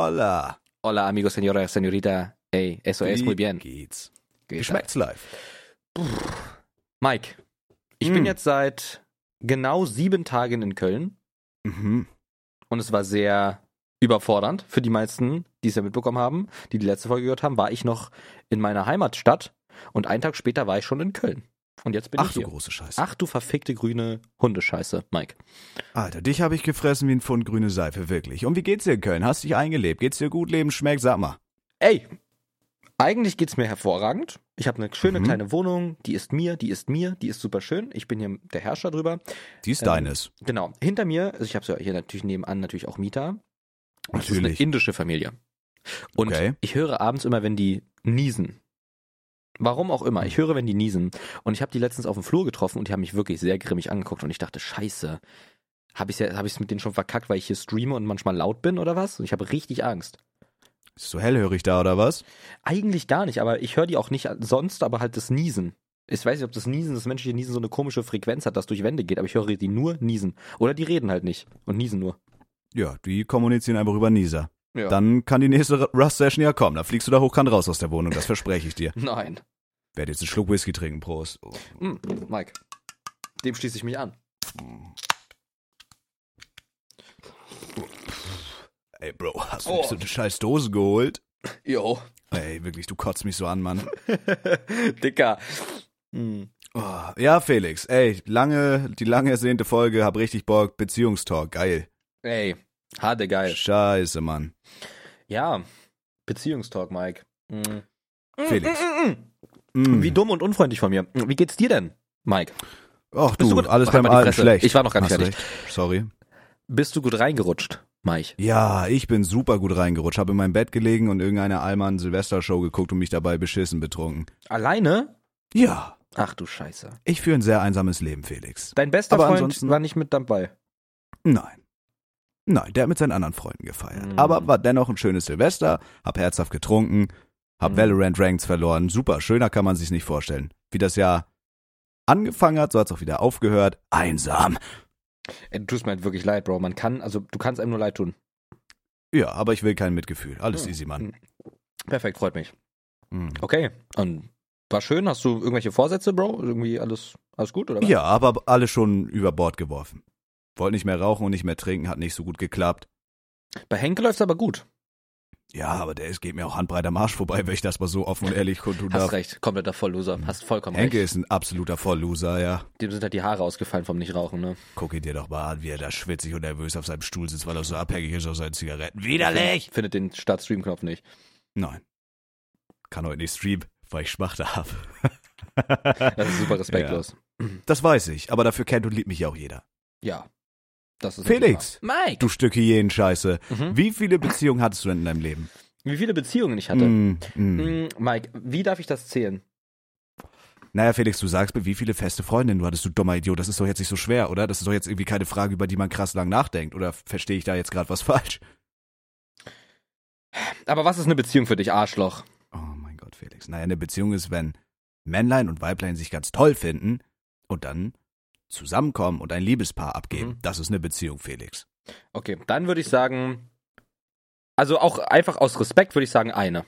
Hola. Hola, amigo, señora, señorita. Ey, eso es muy bien. Geht's. Geht Wie schmeckt's live? Mike, ich Mm. bin jetzt seit genau sieben Tagen in Köln Mhm. und es war sehr überfordernd für die meisten, die es ja mitbekommen haben, die die letzte Folge gehört haben, war ich noch in meiner Heimatstadt und einen Tag später war ich schon in Köln. Und jetzt bin Ach ich du hier. große Scheiße. Ach du verfickte grüne Hundescheiße, Mike. Alter, dich habe ich gefressen wie ein Pfund grüne Seife, wirklich. Und wie geht's dir in Köln? Hast dich eingelebt? Geht's dir gut? Leben schmeckt? Sag mal. Ey, eigentlich geht's mir hervorragend. Ich habe eine schöne Mhm. kleine Wohnung, die ist mir, die ist mir, die ist super schön. Ich bin hier der Herrscher drüber. Die ist Ähm, deines. Genau. Hinter mir, also ich habe ja hier natürlich nebenan natürlich auch Mieter. Und Das ist eine Natürlich. indische Familie. Und Okay. ich höre abends immer, wenn die niesen. Warum auch immer. Ich höre, wenn die niesen. Und ich habe die letztens auf dem Flur getroffen und die haben mich wirklich sehr grimmig angeguckt und ich dachte, scheiße. Habe ich es hab ich's mit denen schon verkackt, weil ich hier streame und manchmal laut bin oder was? Und ich habe richtig Angst. Ist so hellhörig da oder was? Eigentlich gar nicht, aber ich höre die auch nicht sonst, aber halt das Niesen. Ich weiß nicht, ob das Niesen, das menschliche Niesen so eine komische Frequenz hat, das durch Wände geht, aber ich höre die nur niesen. Oder die reden halt nicht und niesen nur. Ja, die kommunizieren einfach über Nieser. Ja. Dann kann die nächste Rust-Session ja kommen. Da fliegst du da hochkant raus aus der Wohnung, das verspreche ich dir. Nein. Werd jetzt einen Schluck Whisky trinken, Prost. Oh. Hm, Mike. Dem schließe ich mich an. Ey, Bro, hast du Oh. nicht so eine scheiß Dose geholt? Jo. Ey, wirklich, du kotzt mich so an, Mann. Dicker. Hm. Oh, ja, Felix, ey, lange, die lange ersehnte Folge, hab richtig Bock, Beziehungstalk, geil. Ey, harte geil. Scheiße, Mann. Ja, Beziehungstalk, Mike. Hm. Felix. Mm. Wie dumm und unfreundlich von mir. Wie geht's dir denn, Mike? Ach Bist du, gut- alles Halt beim Alten schlecht. Ich war noch gar nicht Hast fertig. recht. Sorry. Bist du gut reingerutscht, Mike? Ja, ich bin super gut reingerutscht, hab in meinem Bett gelegen und irgendeine Allmann Silvester-Show geguckt und mich dabei beschissen betrunken. Alleine? Ja, Ach du Scheiße. ich führe ein sehr einsames Leben, Felix. Dein bester Aber Freund war nicht mit dabei. Nein. Nein, der hat mit seinen anderen Freunden gefeiert. Mm. Aber war dennoch ein schönes Silvester, hab herzhaft getrunken, hab Mm. Valorant Ranks verloren. Super, schöner kann man sich's nicht vorstellen. Wie das Jahr angefangen hat, so hat's auch wieder aufgehört. Einsam. Ey, du tust mir halt wirklich leid, Bro. Man kann, also du kannst einem nur leid tun. Ja, aber ich will kein Mitgefühl. Alles Hm. easy, Mann. Hm. Perfekt, freut mich. Mm. Okay. Und war schön. Hast du irgendwelche Vorsätze, Bro? Irgendwie alles, alles gut, oder was? Ja, aber alle schon über Bord geworfen. Wollte nicht mehr rauchen und nicht mehr trinken, hat nicht so gut geklappt. Bei Henke läuft's aber gut. Ja, aber der ist, geht mir auch handbreit am Arsch vorbei, wenn ich das mal so offen und ehrlich kundtun Hast darf. recht. Kompletter Vollloser. Hast vollkommen Henke recht. ist ein absoluter Vollloser, ja. Dem sind halt die Haare ausgefallen vom Nichtrauchen, ne? Guck ihn dir doch mal an, wie er da schwitzig und nervös auf seinem Stuhl sitzt, weil er so abhängig ist auf seinen Zigaretten. Widerlich! Findet den Start-Stream-Knopf nicht. Nein. Kann heute nicht streamen, weil ich Schmachte habe. Das ist super respektlos. Das weiß ich, aber dafür kennt und liebt mich ja auch jeder. Ja. Felix. Mike! Du Stück Hyänenscheiße. Mhm. Wie viele Beziehungen hattest du denn in deinem Leben? Wie viele Beziehungen ich hatte? Mm, mm. Mm, Mike, wie darf ich das zählen? Naja, Felix, du sagst mir, wie viele feste Freundinnen du hattest, du dummer Idiot. Das ist doch jetzt nicht so schwer, oder? Das ist doch jetzt irgendwie keine Frage, über die man krass lang nachdenkt. Oder verstehe ich da jetzt gerade was falsch? Aber was ist eine Beziehung für dich, Arschloch? Oh mein Gott, Felix. Naja, eine Beziehung ist, wenn Männlein und Weiblein sich ganz toll finden und dann zusammenkommen und ein Liebespaar abgeben. Mhm. Das ist eine Beziehung, Felix. Okay, dann würde ich sagen, also auch einfach aus Respekt würde ich sagen eine.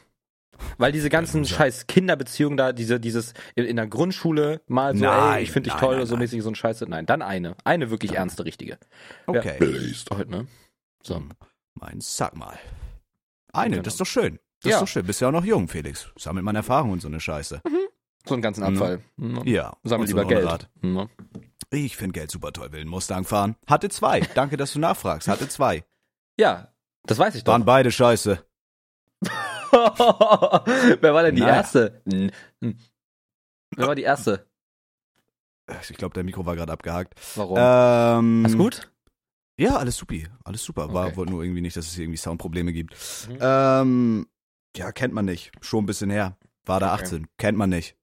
Weil diese ganzen Loser. scheiß Kinderbeziehungen da, diese, dieses in, der Grundschule mal so, Nein, ey, ich finde dich nein, toll nein, oder so nein. mäßig so ein Scheiße. Nein, dann eine. Eine wirklich Nein. ernste, richtige. Okay. Ja, ist heute, ne? So. Mein, sag mal. Eine, Genau. das ist doch schön. Das Ja. ist doch schön. Bist ja auch noch jung, Felix. Sammelt man Erfahrung und so eine Scheiße. So einen ganzen Mhm. Abfall. Mhm. Ja. Sammel und so lieber ein Geld. Mhm. Ich finde Geld super toll, will einen Mustang fahren. Hatte zwei. Danke, dass du nachfragst. Hatte zwei. Ja, das weiß ich doch. Waren beide scheiße. Wer war denn die Naja. erste? Hm. Wer war die erste? Ich glaube, der Mikro war gerade abgehakt. Warum? Ähm, Alles gut? Ja, alles supi. Alles super. War Okay. wollte nur irgendwie nicht, dass es irgendwie Soundprobleme gibt. Mhm. Ähm, ja, kennt man nicht. Schon ein bisschen her. War da Okay. 18. Kennt man nicht.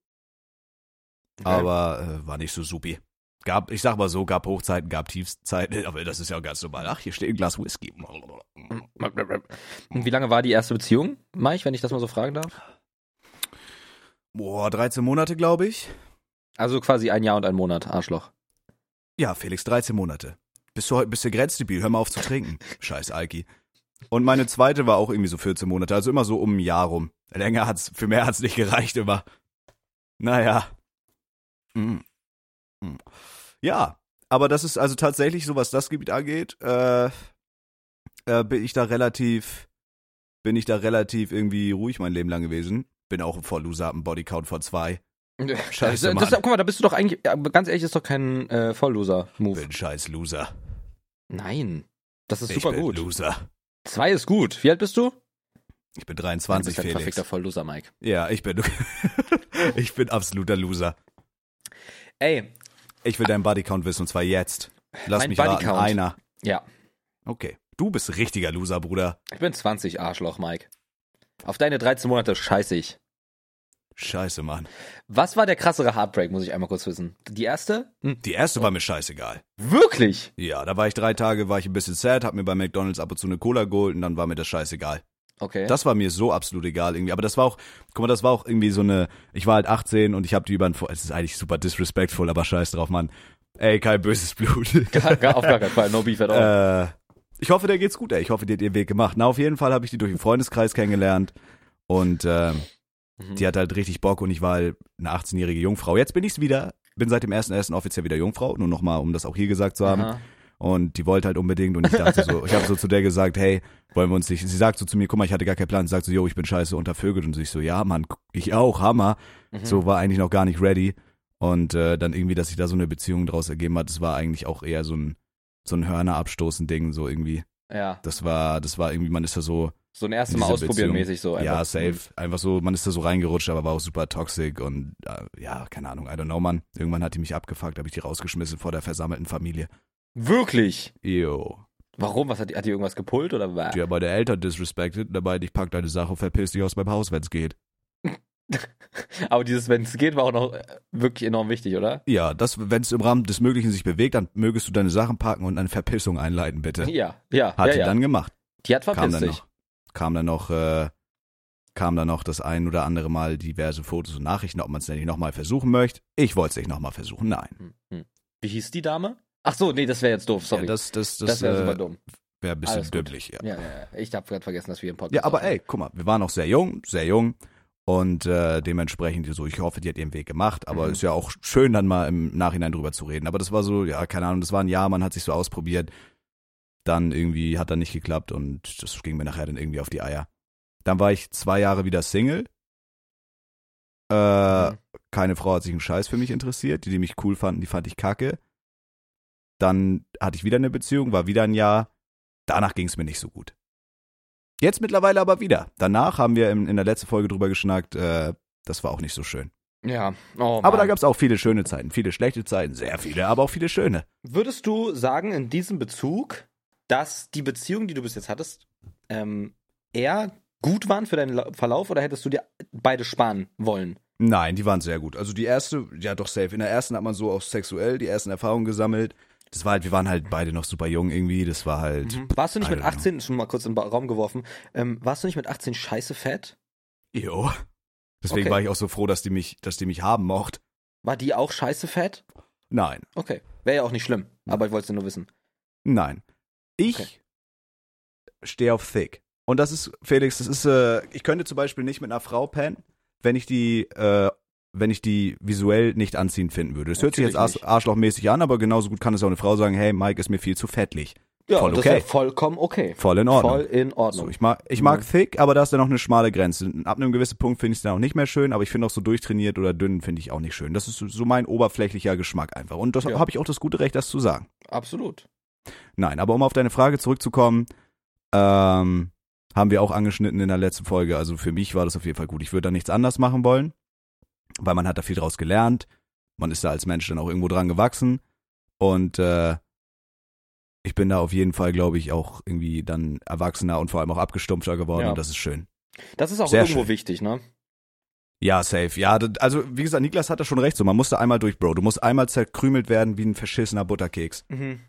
Aber äh, war nicht so supi. Gab, ich sag mal so, gab Hochzeiten, gab Tiefszeiten, aber das ist ja ganz normal. Ach, hier steht ein Glas Whisky. Und wie lange war die erste Beziehung, Mike, wenn ich das mal so fragen darf? Boah, 13 Monate, glaube ich. Also quasi ein Jahr und ein Monat, Arschloch. Ja, Felix, 13 Monate. Bist du heute bist du grenzdebil, hör mal auf zu trinken. Scheiß Alki. Und meine zweite war auch irgendwie so 14 Monate, also immer so um ein Jahr rum. Länger hat's, für mehr hat's nicht gereicht immer. Naja. Hm. Hm. Ja, aber das ist also tatsächlich so, was das Gebiet angeht, äh, äh, bin ich da relativ, bin ich da relativ irgendwie ruhig mein Leben lang gewesen. Bin auch ein Vollloser, hab einen Bodycount von zwei. Scheiße, das, das, Mann. guck mal, da bist du doch eigentlich, ganz ehrlich, ist doch kein äh, Vollloser-Move. Bin scheiß Loser. Nein. Das ist ich super bin gut. Loser. Zwei ist gut. Wie alt bist du? Ich bin Du 23, bist ein Felix. verfickter Vollloser, Mike. Ja, ich bin, ich bin absoluter Loser. Ey, Ich will deinen Bodycount wissen und zwar jetzt. Lass Mein mich raten, Bodycount. einer. ja. Okay. Du bist richtiger Loser, Bruder. Ich bin 20, Arschloch, Mike. Auf deine 13 Monate scheiße ich. Scheiße, Mann. Was war der krassere Heartbreak, muss ich einmal kurz wissen. Die erste? Hm. Die erste war mir scheißegal. Wirklich? Ja, da war ich drei Tage, war ich ein bisschen sad, hab mir bei McDonalds ab und zu eine Cola geholt und dann war mir das scheißegal. Okay. Das war mir so absolut egal irgendwie. Aber das war auch, guck mal, das war auch irgendwie so eine, ich war halt 18 und ich hab die über ein, es ist eigentlich super disrespectful, aber scheiß drauf, Mann. Ey, kein böses Blut. gar, gar, auf gar keinen Fall. No beef at all. äh, ich hoffe, der geht's gut, ey. Ich hoffe, die hat ihren Weg gemacht. Na, auf jeden Fall habe ich die durch den Freundeskreis kennengelernt und ähm, Mhm. die hatte halt richtig Bock und ich war halt eine 18-jährige Jungfrau. Jetzt bin ich's wieder, bin seit dem 1.1. offiziell wieder Jungfrau, nur nochmal, um das auch hier gesagt zu haben. Aha. Und die wollte halt unbedingt und ich dachte so, ich habe so zu der gesagt, hey, wollen wir uns nicht, sie sagt so zu mir, guck mal, ich hatte gar keinen Plan, sie sagt so, yo, ich bin scheiße untervögelt und so, ich so, ja, Mann, ich auch, Hammer. Mhm. So war eigentlich noch gar nicht ready und äh, dann irgendwie, dass sich da so eine Beziehung draus ergeben hat, das war eigentlich auch eher so ein so ein Hörner abstoßen Ding so irgendwie. Ja. Das war das war irgendwie, man ist da so So ein erstes Mal ausprobieren Beziehung. mäßig so. ja, einfach. safe, einfach so, man ist da so reingerutscht, aber war auch super toxic und äh, ja, keine Ahnung, I don't know, Mann. Irgendwann hat die mich abgefuckt, habe ich die rausgeschmissen vor der versammelten Familie. Wirklich? Yo. Warum? Was hat die, hat die irgendwas gepult oder was? Die haben meine Eltern disrespected, dabei ich pack deine Sache und verpiss dich aus meinem Haus, wenn's geht. Aber dieses, wenn es geht, war auch noch äh, wirklich enorm wichtig, oder? Ja, das, wenn es im Rahmen des Möglichen sich bewegt, dann mögest du deine Sachen packen und eine Verpissung einleiten, bitte. Ja, ja, Hat ja, die ja. dann gemacht. die hat Kam verpisst dann sich. noch, kam dann noch, äh, kam dann noch das ein oder andere Mal diverse Fotos und Nachrichten, ob man es nicht nochmal versuchen möchte. Ich wollte es nicht nochmal versuchen, nein. Hm, hm. Wie hieß die Dame? Ach so, nee, das wäre jetzt doof, sorry. Ja, das das, das das, wäre äh, super dumm. wäre ein bisschen Alles dümmlich, ja. Ja, ja, ja. Ich habe gerade vergessen, dass wir im Podcast Ja, aber ey, guck mal, wir waren noch sehr jung, sehr jung. Und äh, dementsprechend so, ich hoffe, die hat ihren Weg gemacht, aber Mhm. ist ja auch schön, dann mal im Nachhinein drüber zu reden. Aber das war so, ja, keine Ahnung, das war ein Jahr, man hat sich so ausprobiert. Dann irgendwie hat dann nicht geklappt und das ging mir nachher dann irgendwie auf die Eier. Dann war ich zwei Jahre wieder Single. Äh, Mhm. keine Frau hat sich einen Scheiß für mich interessiert. Die, die mich cool fanden, die fand ich kacke. Dann hatte ich wieder eine Beziehung, war wieder ein Jahr. Danach ging es mir nicht so gut. Jetzt mittlerweile aber wieder. Danach haben wir in, in der letzten Folge drüber geschnackt, äh, das war auch nicht so schön. Ja, oh, Aber da gab es auch viele schöne Zeiten, viele schlechte Zeiten, sehr viele, aber auch viele schöne. Würdest du sagen, in diesem Bezug, dass die Beziehungen, die du bis jetzt hattest, ähm, eher gut waren für deinen La- Verlauf oder hättest du dir beide sparen wollen? Nein, die waren sehr gut. Also die erste, ja doch safe. In der ersten hat man so auch sexuell die ersten Erfahrungen gesammelt. Das war halt, wir waren halt beide noch super jung irgendwie. Das war halt, Warst du nicht mit don't know. 18, schon mal kurz in den Raum geworfen, ähm, warst du nicht mit 18 scheiße fett? jo. Deswegen Okay. war ich auch so froh, dass die mich, dass die mich haben mocht. War die auch scheiße fett? Nein, Okay. Wäre ja auch nicht schlimm, aber ich wollte es nur wissen. nein. Ich Okay. stehe auf thick. Und das ist, Felix, das ist, äh, ich könnte zum Beispiel nicht mit einer Frau pennen, wenn ich die, äh, wenn ich die visuell nicht anziehend finden würde. Das hört sich jetzt Natürlich arsch, arschlochmäßig an, aber genauso gut kann es auch eine Frau sagen, hey, Mike ist mir viel zu fettlich. Ja, Voll das okay. ist ja vollkommen okay. Voll in Ordnung. Voll in So, Ordnung. ich mag, ich mag Mhm. thick, aber da ist dann noch eine schmale Grenze. Ab einem gewissen Punkt finde ich es dann auch nicht mehr schön, aber ich finde auch so durchtrainiert oder dünn finde ich auch nicht schön. Das ist so- so mein oberflächlicher Geschmack einfach. Und das Ja. habe ich auch das gute Recht, das zu sagen. Absolut. Nein, aber um auf deine Frage zurückzukommen, ähm, haben wir auch angeschnitten in der letzten Folge. Also für mich war das auf jeden Fall gut. Ich würde da nichts anders machen wollen, weil man hat da viel draus gelernt. Man ist da als Mensch dann auch irgendwo dran gewachsen. Und äh, ich bin da auf jeden Fall, glaube ich, auch irgendwie dann erwachsener und vor allem auch abgestumpfter geworden Ja. und das ist schön. Das ist auch Sehr irgendwo schön. wichtig, ne? Ja, safe. Ja, also wie gesagt, Niklas hat da schon recht so. Man muss da einmal durch, Bro. Du musst einmal zerkrümelt werden wie ein verschissener Butterkeks. Mhm.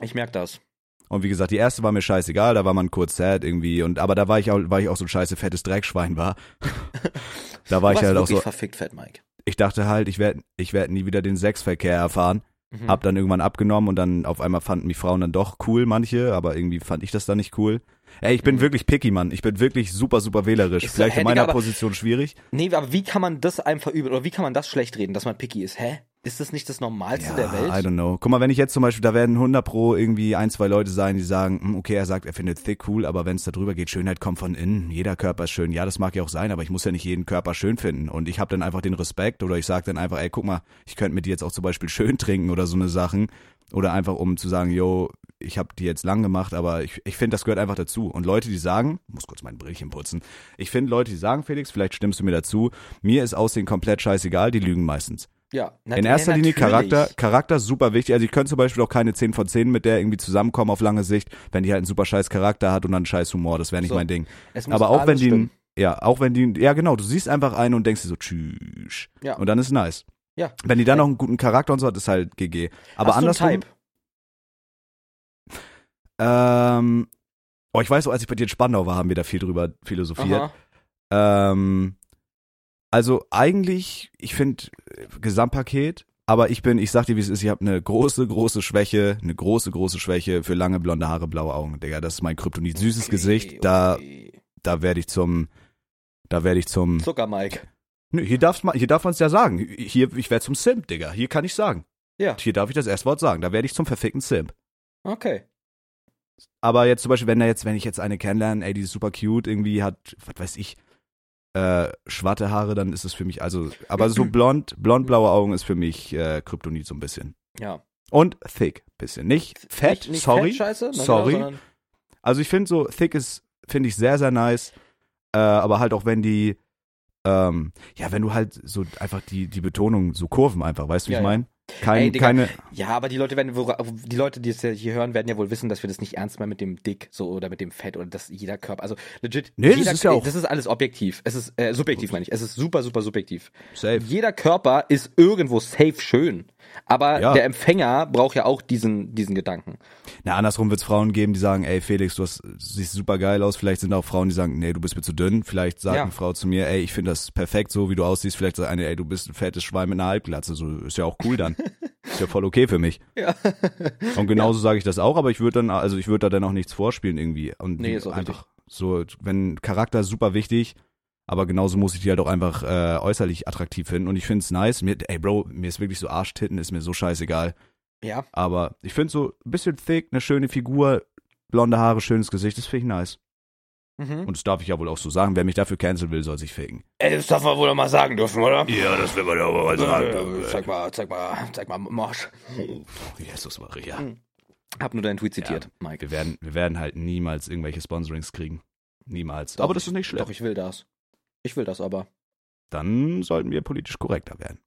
Ich merke das. Und wie gesagt, die erste war mir scheißegal, da war man kurz sad irgendwie und aber da war ich auch, weil ich auch so ein scheiße fettes Dreckschwein war. da war ich halt auch so, verfickt fett, Mike. ich dachte halt, ich werde ich werd nie wieder den Sexverkehr erfahren. Mhm. Hab dann irgendwann abgenommen und dann auf einmal fanden mich Frauen dann doch cool, manche, aber irgendwie fand ich das dann nicht cool. Ey, ich bin Mhm. wirklich picky, Mann. Ich bin wirklich super, super wählerisch. Ist so, Vielleicht hä, in meiner Digga, Position schwierig. Nee, aber wie kann man das einem verübeln oder wie kann man das schlecht reden, dass man picky ist? Hä? Ist das nicht das Normalste der Welt? I don't know. Guck mal, wenn ich jetzt zum Beispiel, da werden 100 pro irgendwie ein, zwei Leute sein, die sagen, hm, okay, er sagt, er findet thick cool, aber wenn es da drüber geht, Schönheit kommt von innen. Jeder Körper ist schön. Ja, das mag ja auch sein, aber ich muss ja nicht jeden Körper schön finden. Und ich habe dann einfach den Respekt oder ich sage dann einfach, ey, guck mal, ich könnte mit dir jetzt auch zum Beispiel schön trinken oder so eine Sachen. Oder einfach um zu sagen, yo, ich habe die jetzt lang gemacht, aber ich, ich finde, das gehört einfach dazu. Und Leute, die sagen, muss kurz mein Brillchen putzen, ich finde Leute, die sagen, Felix, vielleicht stimmst du mir dazu, mir ist Aussehen komplett scheißegal, die lügen meistens. Ja. In erster Linie natürlich. Charakter, Charakter super wichtig. Also ich könnte zum Beispiel auch keine 10 von 10 mit der irgendwie zusammenkommen auf lange Sicht, wenn die halt einen super scheiß Charakter hat und dann einen scheiß Humor. Das wäre nicht So. mein Ding. Es Aber auch wenn die, stimmen. ja, auch wenn die, ja genau, du siehst einfach einen und denkst dir so, tschüss. Ja. Und dann ist nice. Ja. Wenn die dann noch einen guten Charakter und so hat, ist halt GG. Aber Hast du einen andersrum, Type? ähm, oh, ich weiß so, als ich bei dir in Spandau war, haben wir da viel drüber philosophiert. Aha. Ähm, also eigentlich, ich finde Gesamtpaket, aber ich bin, ich sag dir, wie es ist, ich habe eine große, große Schwäche, eine große, große Schwäche für lange blonde Haare, blaue Augen, Digga. Das ist mein Kryptonit. Süßes Okay, Gesicht, da, okay. da werde ich zum, da werde ich zum. Zucker, Mike. Nö, hier darf's hier darf man es ja sagen. Hier, ich werde zum Simp, Digga. Hier kann ich sagen. Ja. Hier darf ich das Erstwort sagen. Da werde ich zum verfickten Simp. Okay. Aber jetzt zum Beispiel, wenn da jetzt, wenn ich jetzt eine kennenlerne, ey, die ist super cute, irgendwie hat, was weiß ich, äh, schwarze Haare, dann ist es für mich, also, aber so blond, blond-blaue Augen ist für mich äh, Kryptonit so ein bisschen. Ja. Und thick, bisschen. Nicht fett, Nicht, nicht sorry. Fett, scheiße, na sorry. Genau, Also ich finde so, thick ist, finde ich sehr, sehr nice. Äh, aber halt auch wenn die, ähm, ja, wenn du halt so einfach die, die Betonung, so Kurven einfach, weißt du, wie Ja, ich ja. Kein, Ey, Digga, keine, Ja, aber die Leute werden, die Leute, die es hier hören, werden ja wohl wissen, dass wir das nicht ernst meinen mit dem Dick so oder mit dem Fett oder dass jeder Körper, also legit. Nee, das jeder, ist ja auch- Das ist alles objektiv. Es ist äh, subjektiv, meine ich. Es ist super, super subjektiv. safe. Jeder Körper ist irgendwo safe schön, aber Ja. der Empfänger braucht ja auch diesen diesen Gedanken. Na, andersrum wird es Frauen geben, die sagen, ey Felix, du hast, siehst super geil aus. Vielleicht sind auch Frauen, die sagen, nee, du bist mir zu dünn. Vielleicht sagt Ja. eine Frau zu mir, ey, ich finde das perfekt, so wie du aussiehst. Vielleicht sagt eine, ey, du bist ein fettes Schwein mit einer Halbglatze. So ist ja auch cool dann. ist ja voll okay für mich. Ja. Und genauso sage ich das auch, aber ich würde dann, also ich würde da dann auch nichts vorspielen irgendwie. Und Nee, ist auch einfach so, wenn Charakter ist super wichtig, aber genauso muss ich die halt auch einfach äh, äußerlich attraktiv finden. Und ich finde es nice. Mir, ey, Bro, mir ist wirklich so Arschtitten, ist mir so scheißegal. Ja. Aber ich finde so ein bisschen thick, eine schöne Figur, blonde Haare, schönes Gesicht, das finde ich nice. Mhm. Und das darf ich ja wohl auch so sagen. Wer mich dafür canceln will, soll sich ficken. Ey, das darf man wohl mal sagen dürfen, oder? Ja, das will man ja wohl Äh, Zeig mal, zeig mal, zeig mal Marsch. Jesus Maria. Mhm. Hab nur deinen Tweet zitiert, Mike. Wir werden, wir werden halt niemals irgendwelche Sponsorings kriegen. Niemals. Doch, aber das ist nicht schlimm. Doch, ich will das. Ich will das aber. Dann sollten wir politisch korrekter werden.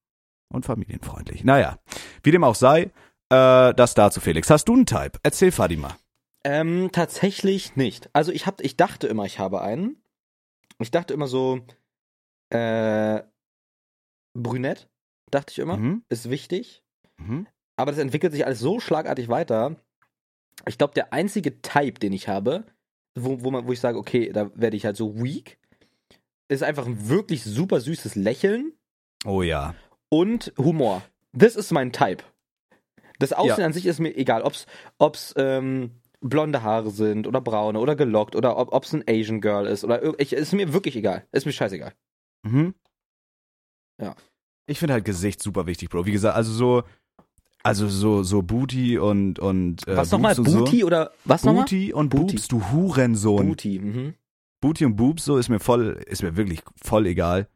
Und familienfreundlich. Naja, wie dem auch sei, äh, das dazu, Felix. Hast du einen Type? Erzähl Fadima. Ähm, tatsächlich nicht. Also ich hab, ich dachte immer, ich habe einen. Ich dachte immer so, äh, brünett, dachte ich immer, Mhm. ist wichtig. Mhm. Aber das entwickelt sich alles so schlagartig weiter. Ich glaube, der einzige Type, den ich habe, wo, wo, man, wo ich sage, okay, da werde ich halt so weak, ist einfach ein wirklich super süßes Lächeln Oh ja. und Humor. Das ist mein Type. Das Aussehen Ja. an sich ist mir egal, ob's, ob's ähm, blonde Haare sind oder braune oder gelockt oder ob, ob's ein Asian Girl ist oder ich, ist mir wirklich egal. Ist mir scheißegal. Mhm. Ja. Ich finde halt Gesicht super wichtig, Bro. Wie gesagt, also so, also so, so Booty und, und, äh, was nochmal? Booty oder was so. nochmal? Booty und Booty. Boobs, du Hurensohn. Booty, mhm. Booty und Boobs, so ist mir voll, ist mir wirklich voll egal.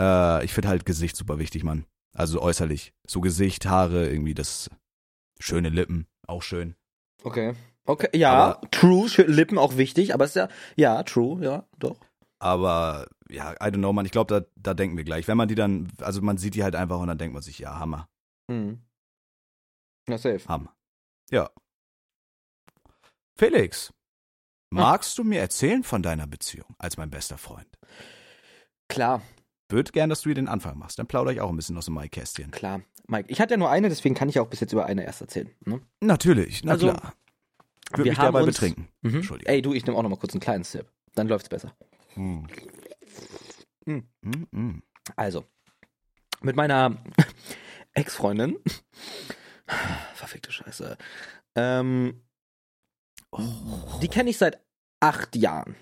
Äh, ich finde halt Gesicht super wichtig, Mann. Also äußerlich. So Gesicht, Haare, irgendwie das schöne Lippen, auch schön. Okay. Okay, ja, Aber- true, Lippen auch wichtig, aber ist ja, ja, true, ja, doch. Aber ja, I don't know, man. Ich glaube, da, da denken wir gleich. Wenn man die dann, also man sieht die halt einfach und dann denkt man sich, ja, Hammer, Mhm. Ja, safe. Hammer. Ja. Felix, magst du mir erzählen von deiner Beziehung als mein bester Freund? Klar, Würde gern, dass du hier den Anfang machst. Dann plaudere ich auch ein bisschen aus dem Maikästchen. klar. Mike, ich hatte ja nur eine, deswegen kann ich auch bis jetzt über eine erst erzählen. Ne? Natürlich, na Also, klar. Würde wir mich dabei uns- betrinken. Mhm. Entschuldigung. Ey, du, ich nehme auch noch mal kurz einen kleinen Sip. Dann läuft's besser. Hm. Hm. Hm, hm. Also, mit meiner Ex-Freundin. Verfickte Scheiße. Ähm, die kenne ich seit acht Jahren.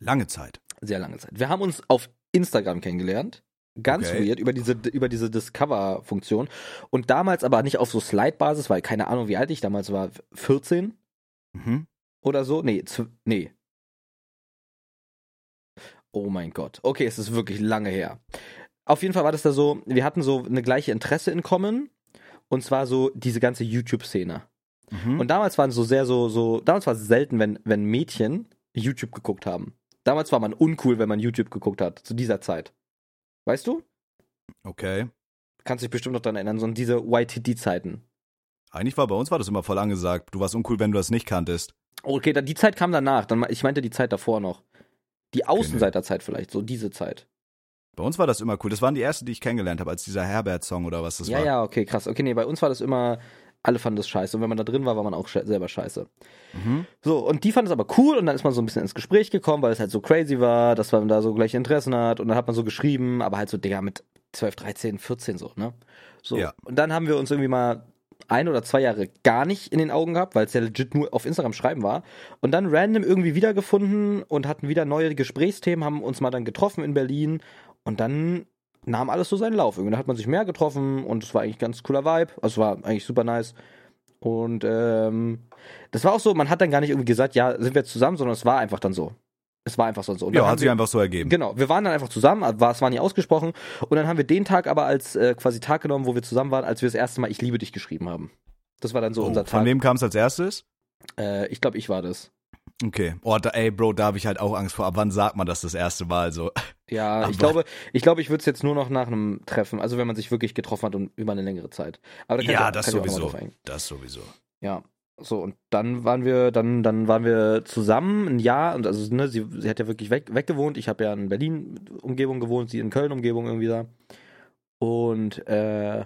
Lange Zeit. Sehr lange Zeit. Wir haben uns auf Instagram kennengelernt. Ganz Okay. weird über diese, über diese Discover-Funktion. Und damals aber nicht auf so Slide-Basis, weil keine Ahnung, wie alt ich damals war. 14 Mhm. oder so? Nee, nee. Oh mein Gott. Okay, es ist wirklich lange her. Auf jeden Fall war das da so, wir hatten so eine gleiche Interesse in Common. Und zwar so diese ganze YouTube-Szene. Mhm. Und damals waren so sehr so, so, damals war es selten, wenn, wenn Mädchen YouTube geguckt haben. Damals war man uncool, wenn man YouTube geguckt hat, zu dieser Zeit. Weißt du? okay. Kannst dich bestimmt noch daran erinnern, so diese YTD-Zeiten. Eigentlich war bei uns war das immer voll angesagt. Du warst uncool, wenn du das nicht kanntest. Okay, dann, die Zeit kam danach. Dann, ich meinte die Zeit davor noch. Die Außenseiterzeit vielleicht, so diese Zeit. Bei uns war das immer cool. Das waren die ersten, die ich kennengelernt habe, als dieser Herbert-Song oder was das ja, war. ja, okay, krass. Okay, nee, bei uns war das immer, alle fanden das scheiße. Und wenn man da drin war, war man auch selber scheiße. Mhm. So, und die fand es aber cool und dann ist man so ein bisschen ins Gespräch gekommen, weil es halt so crazy war, dass man da so gleiche Interessen hat und dann hat man so geschrieben, aber halt so, Digga, mit 12, 13, 14 so, ne? So. Ja. Und dann haben wir uns irgendwie mal ein oder zwei Jahre gar nicht in den Augen gehabt, weil es ja legit nur auf Instagram schreiben war. Und dann random irgendwie wiedergefunden und hatten wieder neue Gesprächsthemen, haben uns mal dann getroffen in Berlin und dann nahm alles so seinen Lauf. Irgendwie hat man sich mehr getroffen und es war eigentlich ein ganz cooler Vibe. Also es war eigentlich super nice. Und ähm, das war auch so, man hat dann gar nicht irgendwie gesagt, ja, sind wir jetzt zusammen, sondern es war einfach dann so. Es war einfach so. Und dann Ja, hat sich wir, einfach so ergeben. Genau, wir waren dann einfach zusammen, war, es war nie ausgesprochen. Und dann haben wir den Tag aber als äh, quasi Tag genommen, wo wir zusammen waren, als wir das erste Mal Ich liebe dich geschrieben haben. Das war dann so Oh, unser von Tag. wem kam es als erstes? Äh, ich glaube, ich war das. Okay. Oh, da, ey, Bro, da habe ich halt auch Angst vor. Ab wann sagt man das das erste Mal so? Ja, Aber- ich glaube, ich glaube, ich würde es jetzt nur noch nach einem Treffen, also wenn man sich wirklich getroffen hat und über eine längere Zeit. Aber da kann Ja, ich, das kann sowieso. Das sowieso. Ja. So, und dann waren wir, dann, dann waren wir zusammen ein Jahr, und also, ne, sie, sie hat ja wirklich weg, weggewohnt. Ich habe ja in Berlin-Umgebung gewohnt, sie in Köln-Umgebung irgendwie da. Und äh,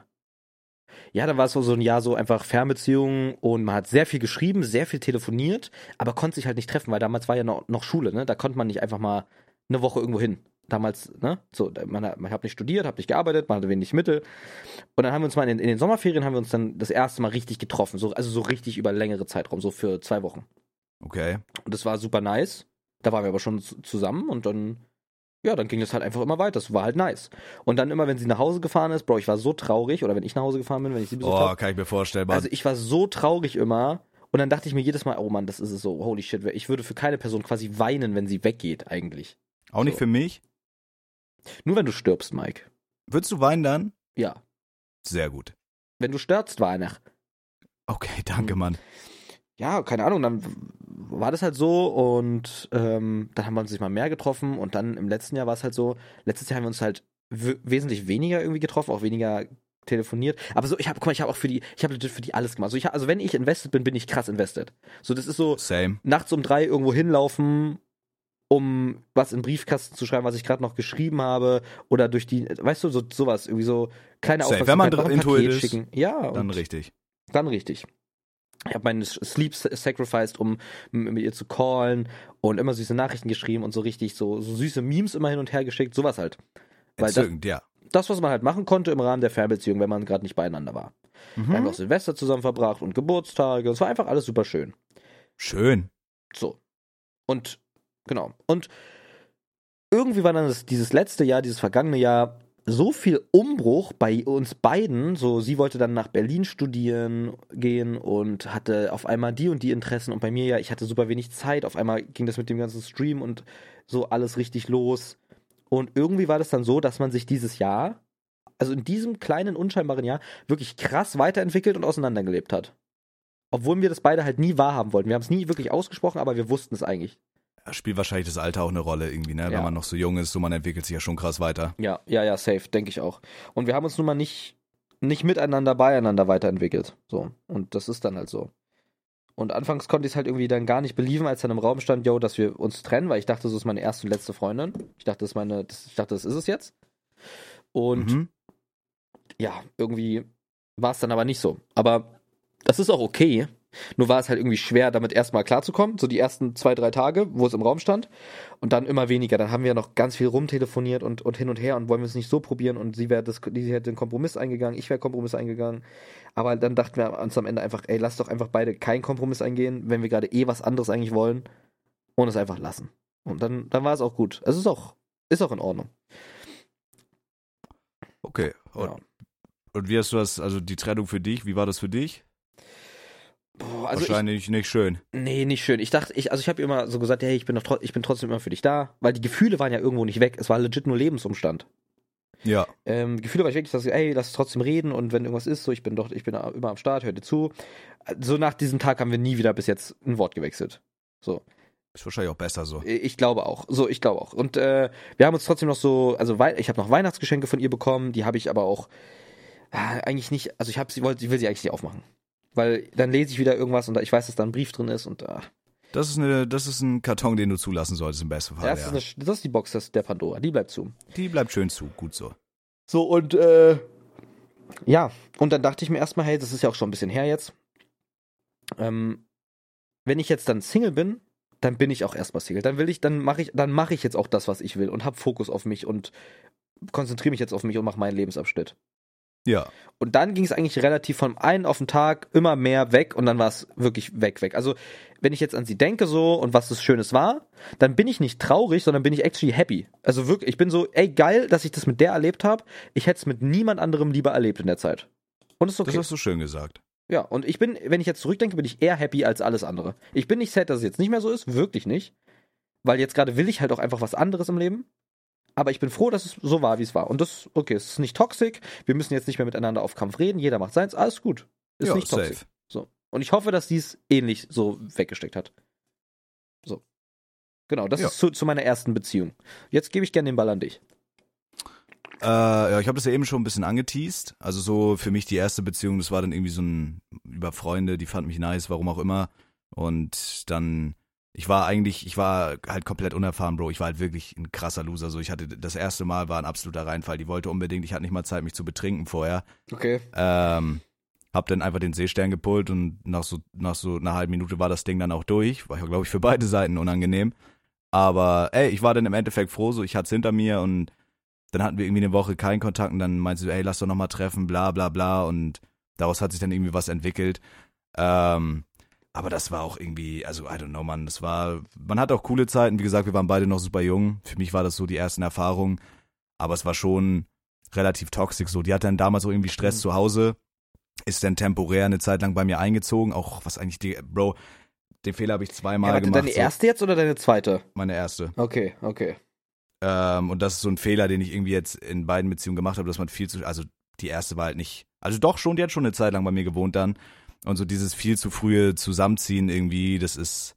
ja, dann war es so, so ein Jahr so einfach Fernbeziehungen und man hat sehr viel geschrieben, sehr viel telefoniert, aber konnte sich halt nicht treffen, weil damals war ja noch, noch Schule, ne? Da konnte man nicht einfach mal eine Woche irgendwo hin. Damals, ne? So, man, hat- man hat nicht studiert, hat nicht gearbeitet, man hatte wenig Mittel. Und dann haben wir uns mal in, in den Sommerferien haben wir uns dann das erste Mal richtig getroffen, so, also so richtig über längere Zeitraum, so für zwei Wochen. Okay. Und das war super nice. Da waren wir aber schon zu- zusammen und dann, ja, dann ging es halt einfach immer weiter. Das war halt nice. Und dann immer, wenn sie nach Hause gefahren ist, Bro, ich war so traurig, oder wenn ich nach Hause gefahren bin, wenn ich sie besucht Oh, habe. kann ich mir vorstellen. Mann. Also ich war so traurig immer. Und dann dachte ich mir jedes Mal, oh Mann, das ist es so, holy shit, ich würde für keine Person quasi weinen, wenn sie weggeht, eigentlich. auch nicht so. für mich? Nur wenn du stirbst, Mike. Würdest du weinen dann? Ja. Sehr gut. Wenn du stirbst, Weihnacht. Okay, danke. Mann. ja, keine Ahnung, dann war das halt so und ähm, dann haben wir uns sich mal mehr getroffen und dann im letzten Jahr war es halt so, letztes Jahr haben wir uns halt wesentlich weniger irgendwie getroffen, auch weniger telefoniert. Aber so, ich habe, guck mal, ich habe auch für die, ich habe für die alles gemacht. So, ich, also wenn ich invested bin, bin ich krass invested. So, das ist so, Same. nachts um drei irgendwo hinlaufen, um was in Briefkasten zu schreiben, was ich gerade noch geschrieben habe, oder durch die, weißt du, so sowas, irgendwie so kleine. Aufmerksamkeit, Wenn man noch ein into it Paket ist, schicken. Ja, Dann richtig. dann richtig. Ich habe meinen Sleep sacrificed, um mit ihr zu callen und immer süße Nachrichten geschrieben und so richtig so, so süße Memes immer hin und her geschickt, sowas halt. Weil das, ja. das, was man halt machen konnte im Rahmen der Fernbeziehung, wenn man gerade nicht beieinander war. Wir haben Mhm. auch Silvester zusammen verbracht und Geburtstage. Es war einfach alles super schön. Schön. So. Und genau. Und irgendwie war dann das, dieses letzte Jahr, dieses vergangene Jahr, so viel Umbruch bei uns beiden. So, sie wollte dann nach Berlin studieren gehen und hatte auf einmal die und die Interessen und bei mir ja, ich hatte super wenig Zeit. Auf einmal ging das mit dem ganzen Stream und so alles richtig los. Und irgendwie war das dann so, dass man sich dieses Jahr, also in diesem kleinen, unscheinbaren Jahr, wirklich krass weiterentwickelt und auseinandergelebt hat. Obwohl wir das beide halt nie wahrhaben wollten. Wir haben es nie wirklich ausgesprochen, aber wir wussten es eigentlich. Spielt wahrscheinlich das Alter auch eine Rolle irgendwie, ne? Ja. Wenn man noch so jung ist, so man entwickelt sich ja schon krass weiter. Ja, ja, ja, safe, denke ich auch. Und wir haben uns nun mal nicht, nicht miteinander, beieinander weiterentwickelt. So. Und das ist dann halt so. Und anfangs konnte ich es halt irgendwie dann gar nicht belieben, als dann im Raum stand, yo, dass wir uns trennen, weil ich dachte, das ist meine erste und letzte Freundin. Ich dachte, das ist meine, das, ich dachte, das ist es jetzt. Und Mhm. ja, irgendwie war es dann aber nicht so. Aber das ist auch okay. Nur war es halt irgendwie schwer, damit erstmal klarzukommen. So die ersten zwei, drei Tage, wo es im Raum stand. Und dann immer weniger. Dann haben wir noch ganz viel rumtelefoniert und, und hin und her und wollen wir es nicht so probieren. Und sie wäre das, sie hätte den Kompromiss eingegangen, ich wäre Kompromiss eingegangen. Aber dann dachten wir uns am Ende einfach, ey, lass doch einfach beide keinen Kompromiss eingehen, wenn wir gerade eh was anderes eigentlich wollen. und es einfach lassen. Und dann, dann war es auch gut. Es ist auch, ist auch in Ordnung. Okay. Und, Ja. und wie hast du das, also die Trennung für dich, wie war das für dich? Boah, also ich, Wahrscheinlich nicht schön. nee, nicht schön. Ich dachte, ich, also ich habe immer so gesagt, hey, ich bin, doch, ich bin trotzdem immer für dich da, weil die Gefühle waren ja irgendwo nicht weg. Es war legit nur Lebensumstand. Ja. Ähm, Gefühle war ich wirklich, dass ich, ey, lass uns trotzdem reden und wenn irgendwas ist, so, ich bin doch, ich bin immer am Start, hör dir zu. So nach diesem Tag haben wir nie wieder bis jetzt ein Wort gewechselt. So. Ist wahrscheinlich auch besser so. Ich glaube auch. So, ich glaube auch. Und äh, wir haben uns trotzdem noch so, also ich habe noch Weihnachtsgeschenke von ihr bekommen, die habe ich aber auch ah, eigentlich nicht, also ich habe sie wollte, ich will sie eigentlich nicht aufmachen. Weil dann lese ich wieder irgendwas und ich weiß, dass da ein Brief drin ist und ah, Das ist eine, das ist ein Karton, den du zulassen solltest im besten Fall. das, ja. ist eine, das ist die Box das, der Pandora, die bleibt zu. Die bleibt schön zu, gut so. So und äh, ja, und dann dachte ich mir erstmal, hey, das ist ja auch schon ein bisschen her jetzt. Ähm, wenn ich jetzt dann Single bin, dann bin ich auch erstmal Single. Dann will ich, dann mache ich, dann mache ich jetzt auch das, was ich will und habe Fokus auf mich und konzentriere mich jetzt auf mich und mache meinen Lebensabschnitt. Ja. Und dann ging es eigentlich relativ von einem auf den Tag immer mehr weg und dann war es wirklich weg, weg. Also, wenn ich jetzt an sie denke so und was das Schönes war, dann bin ich nicht traurig, sondern bin ich actually happy. Also wirklich, ich bin so, ey, geil, dass ich das mit der erlebt habe. Ich hätte es mit niemand anderem lieber erlebt in der Zeit. Und es ist okay. Das hast du schön gesagt. Ja, und ich bin, wenn ich jetzt zurückdenke, bin ich eher happy als alles andere. Ich bin nicht sad, dass es jetzt nicht mehr so ist, wirklich nicht. Weil jetzt gerade will ich halt auch einfach was anderes im Leben. Aber ich bin froh, dass es so war, wie es war. Und das, okay, es ist nicht toxisch. Wir müssen jetzt nicht mehr miteinander auf Kampf reden. Jeder macht seins. Alles gut. Ist ja, nicht toxisch. So. Und ich hoffe, dass dies ähnlich so weggesteckt hat. So. Genau, das Ja. ist zu, zu meiner ersten Beziehung. Jetzt gebe ich gerne den Ball an dich. Äh, ja, ich habe das ja eben schon ein bisschen angeteased. Also so für mich die erste Beziehung, das war dann irgendwie so ein über Freunde, die fanden mich nice, warum auch immer. Und dann, ich war eigentlich, ich war halt komplett unerfahren, Bro. Ich war halt wirklich ein krasser Loser. So, ich hatte das erste Mal war ein absoluter Reinfall. Die wollte unbedingt, ich hatte nicht mal Zeit, mich zu betrinken vorher. Okay. Ähm, hab dann einfach den Seestern gepult und nach so, nach so einer halben Minute war das Ding dann auch durch. War ja, glaube ich, für beide Seiten unangenehm. Aber ey, ich war dann im Endeffekt froh, so ich hatte es hinter mir und dann hatten wir irgendwie eine Woche keinen Kontakt und dann meinte sie, ey, lass doch nochmal treffen, bla bla bla und daraus hat sich dann irgendwie was entwickelt. Ähm, aber das war auch irgendwie, also I don't know, man, das war, man hat auch coole Zeiten, wie gesagt, wir waren beide noch super jung. Für mich war das so die ersten Erfahrungen, aber es war schon relativ toxisch so. Die hat dann damals auch irgendwie Stress Mhm. zu Hause, ist dann temporär eine Zeit lang bei mir eingezogen, auch was eigentlich die, Bro, den Fehler habe ich zweimal Ja, warte, gemacht. deine so, erste jetzt oder deine zweite? meine erste. Okay, okay. Ähm, und das ist so ein Fehler, den ich irgendwie jetzt in beiden Beziehungen gemacht habe, dass man viel zu, also die erste war halt nicht, also doch schon, die hat schon eine Zeit lang bei mir gewohnt dann. Und so dieses viel zu frühe Zusammenziehen irgendwie, das ist,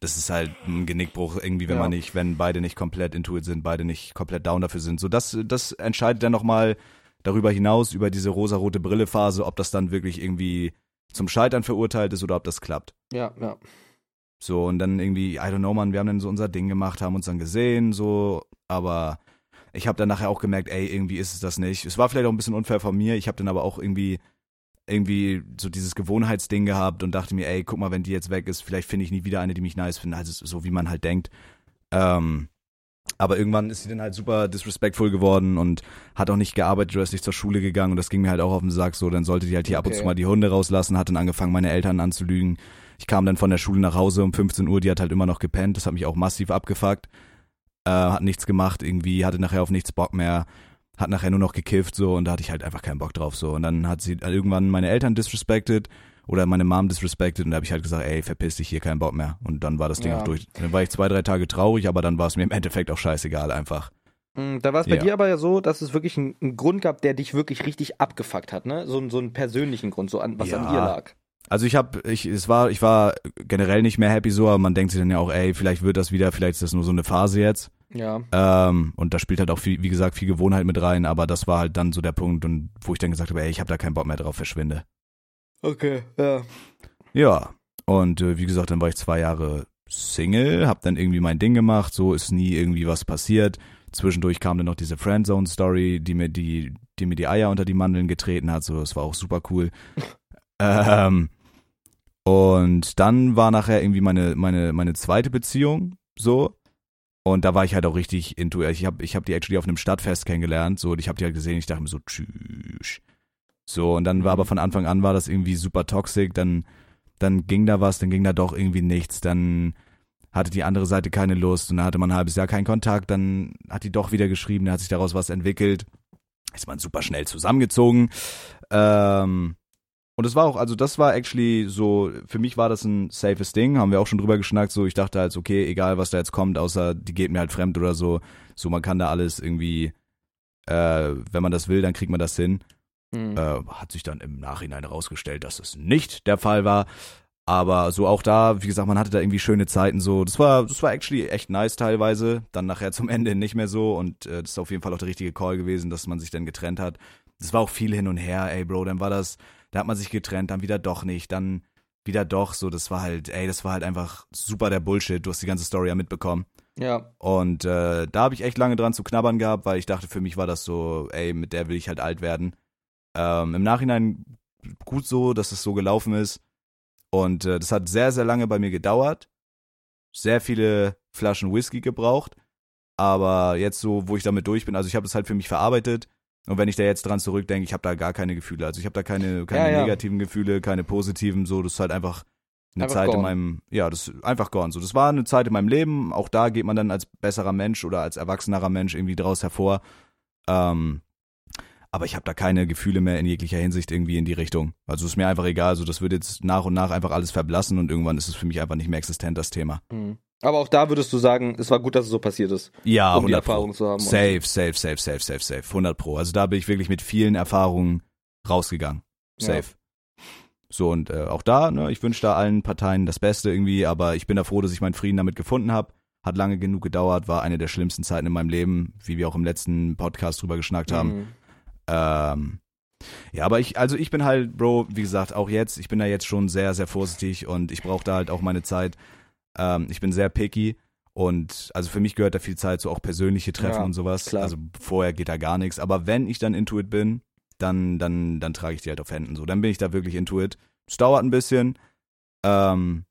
das ist halt ein Genickbruch irgendwie, wenn Ja. man nicht, wenn beide nicht komplett intuit sind, beide nicht komplett down dafür sind. So das, das entscheidet dann nochmal darüber hinaus, über diese rosarote Brille-Phase, ob das dann wirklich irgendwie zum Scheitern verurteilt ist oder ob das klappt. Ja, ja. So, und dann irgendwie, I don't know, man, wir haben dann so unser Ding gemacht, haben uns dann gesehen, so, aber ich habe dann nachher auch gemerkt, ey, irgendwie ist es das nicht. Es war vielleicht auch ein bisschen unfair von mir, ich habe dann aber auch irgendwie, irgendwie so dieses Gewohnheitsding gehabt und dachte mir, ey, guck mal, wenn die jetzt weg ist, vielleicht finde ich nie wieder eine, die mich nice findet, also so wie man halt denkt. Ähm, aber irgendwann ist sie dann halt super disrespectful geworden und hat auch nicht gearbeitet oder ist nicht zur Schule gegangen und das ging mir halt auch auf den Sack so. Dann sollte die halt hier ab und Okay. zu mal die Hunde rauslassen, hat dann angefangen, meine Eltern anzulügen. Ich kam dann von der Schule nach Hause um 15 Uhr, die hat halt immer noch gepennt, das hat mich auch massiv abgefuckt. Äh, hat nichts gemacht, irgendwie, hatte nachher auf nichts Bock mehr, hat nachher nur noch gekifft so und da hatte ich halt einfach keinen Bock drauf so. Und dann hat sie irgendwann meine Eltern disrespected oder meine Mom disrespected und da habe ich halt gesagt, ey, verpiss dich hier, keinen Bock mehr. Und dann war das Ding Ja. auch durch. Dann war ich zwei, drei Tage traurig, aber dann war es mir im Endeffekt auch scheißegal einfach. Mm, Da war es bei Ja. dir aber ja so, dass es wirklich einen, einen Grund gab, der dich wirklich richtig abgefuckt hat, ne? So, einen- so einen persönlichen Grund, so an, was an Ja. dir lag. Also ich habe, ich, es war, ich war generell nicht mehr happy so, aber man denkt sich dann ja auch, ey, vielleicht wird das wieder, vielleicht ist das nur so eine Phase jetzt. Ja. Ähm, und da spielt halt auch viel, wie gesagt, viel Gewohnheit mit rein, aber das war halt dann so der Punkt, und wo ich dann gesagt habe, ey, ich habe da keinen Bock mehr drauf, verschwinde. Okay, ja. Ja, und äh, wie gesagt, dann war ich zwei Jahre Single, hab dann irgendwie mein Ding gemacht, so ist nie irgendwie was passiert. Zwischendurch kam dann noch diese Friendzone-Story, die mir die, die mir die Eier unter die Mandeln getreten hat, so das war auch super cool. ähm, und dann war nachher irgendwie meine, meine, meine zweite Beziehung, so. Und da war ich halt auch richtig into, ich habe ich hab die actually auf einem Stadtfest kennengelernt, so, und ich habe die halt gesehen, ich dachte mir so, tschüss. So, und dann war aber von Anfang an war das irgendwie super toxisch, dann, dann ging da was, dann ging da doch irgendwie nichts, dann hatte die andere Seite keine Lust und dann hatte man ein halbes Jahr keinen Kontakt, dann hat die doch wieder geschrieben, dann hat sich daraus was entwickelt. Ist man super schnell zusammengezogen. Ähm, und es war auch, also das war actually so, für mich war das ein safes Ding, haben wir auch schon drüber geschnackt, so ich dachte halt, okay, egal was da jetzt kommt, außer die geht mir halt fremd oder so, so man kann da alles irgendwie, äh, wenn man das will, dann kriegt man das hin. Mhm. Äh, hat sich dann im Nachhinein herausgestellt, dass es nicht der Fall war. Aber so auch da, wie gesagt, man hatte da irgendwie schöne Zeiten so. Das war, das war actually echt nice teilweise. Dann nachher zum Ende nicht mehr so. Und äh, das ist auf jeden Fall auch der richtige Call gewesen, dass man sich dann getrennt hat. Das war auch viel hin und her, ey, Bro. Dann war das, da hat man sich getrennt, dann wieder doch nicht, dann wieder doch. So, das war halt, ey, das war halt einfach super der Bullshit. Du hast die ganze Story ja mitbekommen. Ja. Und äh, da habe ich echt lange dran zu knabbern gehabt, weil ich dachte, für mich war das so, ey, mit der will ich halt alt werden. Ähm, Im Nachhinein gut so, dass es so gelaufen ist. Und äh, das hat sehr, sehr lange bei mir gedauert. Sehr viele Flaschen Whisky gebraucht. Aber jetzt so, wo ich damit durch bin, also ich habe das halt für mich verarbeitet. Und wenn ich da jetzt dran zurückdenke, ich habe da gar keine Gefühle. Also ich habe da keine, keine Ja, ja. negativen Gefühle, keine positiven. So, das ist halt einfach eine Einfach Zeit in gone. meinem, ja, das ist einfach gone. So, das war eine Zeit in meinem Leben. Auch da geht man dann als besserer Mensch oder als erwachsenerer Mensch irgendwie draus hervor. Ähm, aber ich habe da keine Gefühle mehr in jeglicher Hinsicht irgendwie in die Richtung. Also ist mir einfach egal. So, das wird jetzt nach und nach einfach alles verblassen und irgendwann ist es für mich einfach nicht mehr existent, das Thema. Mhm. Aber auch da würdest du sagen, es war gut, dass es so passiert ist, Ja, um die 100 Pro. Erfahrung zu haben. Safe, safe, safe, safe, safe, safe. 100 Pro. Also da bin ich wirklich mit vielen Erfahrungen rausgegangen. Safe. So, und äh, auch da, ne, ich wünsche da allen Parteien das Beste irgendwie, aber ich bin da froh, dass ich meinen Frieden damit gefunden habe. Hat lange genug gedauert, war eine der schlimmsten Zeiten in meinem Leben, wie wir auch im letzten Podcast drüber geschnackt haben. Mhm. Ähm, ja, aber ich, also ich bin halt, Bro, wie gesagt, auch jetzt, ich bin da jetzt schon sehr, sehr vorsichtig und ich brauche da halt auch meine Zeit. Ähm, ich bin sehr picky und also für mich gehört da viel Zeit, so auch persönliche Treffen Ja, und sowas. klar. Also vorher geht da gar nichts. Aber wenn ich dann into it bin, dann, dann, dann trage ich die halt auf Händen. So, dann bin ich da wirklich into it. Es dauert ein bisschen. Ähm,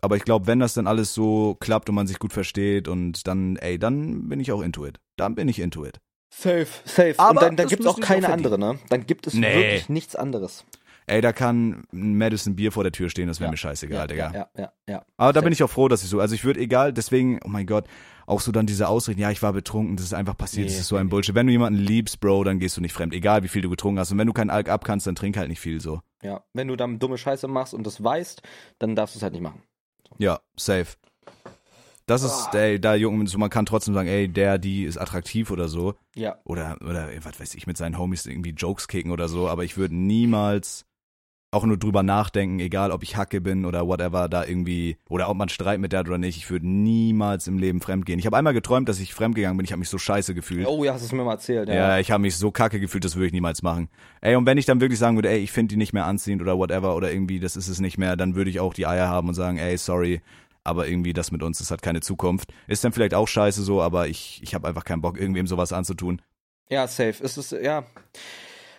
aber ich glaube, wenn das dann alles so klappt und man sich gut versteht und dann, ey, dann bin ich auch into it. Dann bin ich into it. Safe, safe. Aber und dann, dann gibt es auch keine auch andere, ne? Dann gibt es Nee. wirklich nichts anderes. Ey, da kann ein Madison Bier vor der Tür stehen, das wäre Ja. mir scheißegal, ja, Digga. ja, ja, ja. Aber da bin ich auch froh, dass ich so, also ich würde egal, deswegen, oh mein Gott, auch so dann diese Ausreden, ja, ich war betrunken, das ist einfach passiert, Nee, das ist so ein. Bullshit. Wenn du jemanden liebst, Bro, dann gehst du nicht fremd, egal wie viel du getrunken hast. Und wenn du keinen Alk ab kannst, dann trink halt nicht viel so. Ja, wenn du dann dumme Scheiße machst und das weißt, dann darfst du es halt nicht machen. Ja, safe. Das ist, ey, da Jungen, so man kann trotzdem sagen, ey, der, die ist attraktiv oder so. Ja. Oder, oder, was weiß ich, mit seinen Homies irgendwie Jokes kicken oder so, aber ich würde niemals auch nur drüber nachdenken, egal ob ich Hacke bin oder whatever, da irgendwie, oder ob man Streit mit der hat oder nicht, ich würde niemals im Leben fremdgehen. Ich habe einmal geträumt, dass ich fremdgegangen bin, ich habe mich so scheiße gefühlt. Oh ja, hast es mir mal erzählt, ja. Ja, ich habe mich so kacke gefühlt, das würde ich niemals machen. Ey, und wenn ich dann wirklich sagen würde, ey, ich finde die nicht mehr anziehend oder whatever oder irgendwie, das ist es nicht mehr, dann würde ich auch die Eier haben und sagen, ey, sorry, aber irgendwie das mit uns, das hat keine Zukunft. Ist dann vielleicht auch scheiße so, aber ich, ich habe einfach keinen Bock, irgendwem sowas anzutun. Ja, safe. Es ist, ja.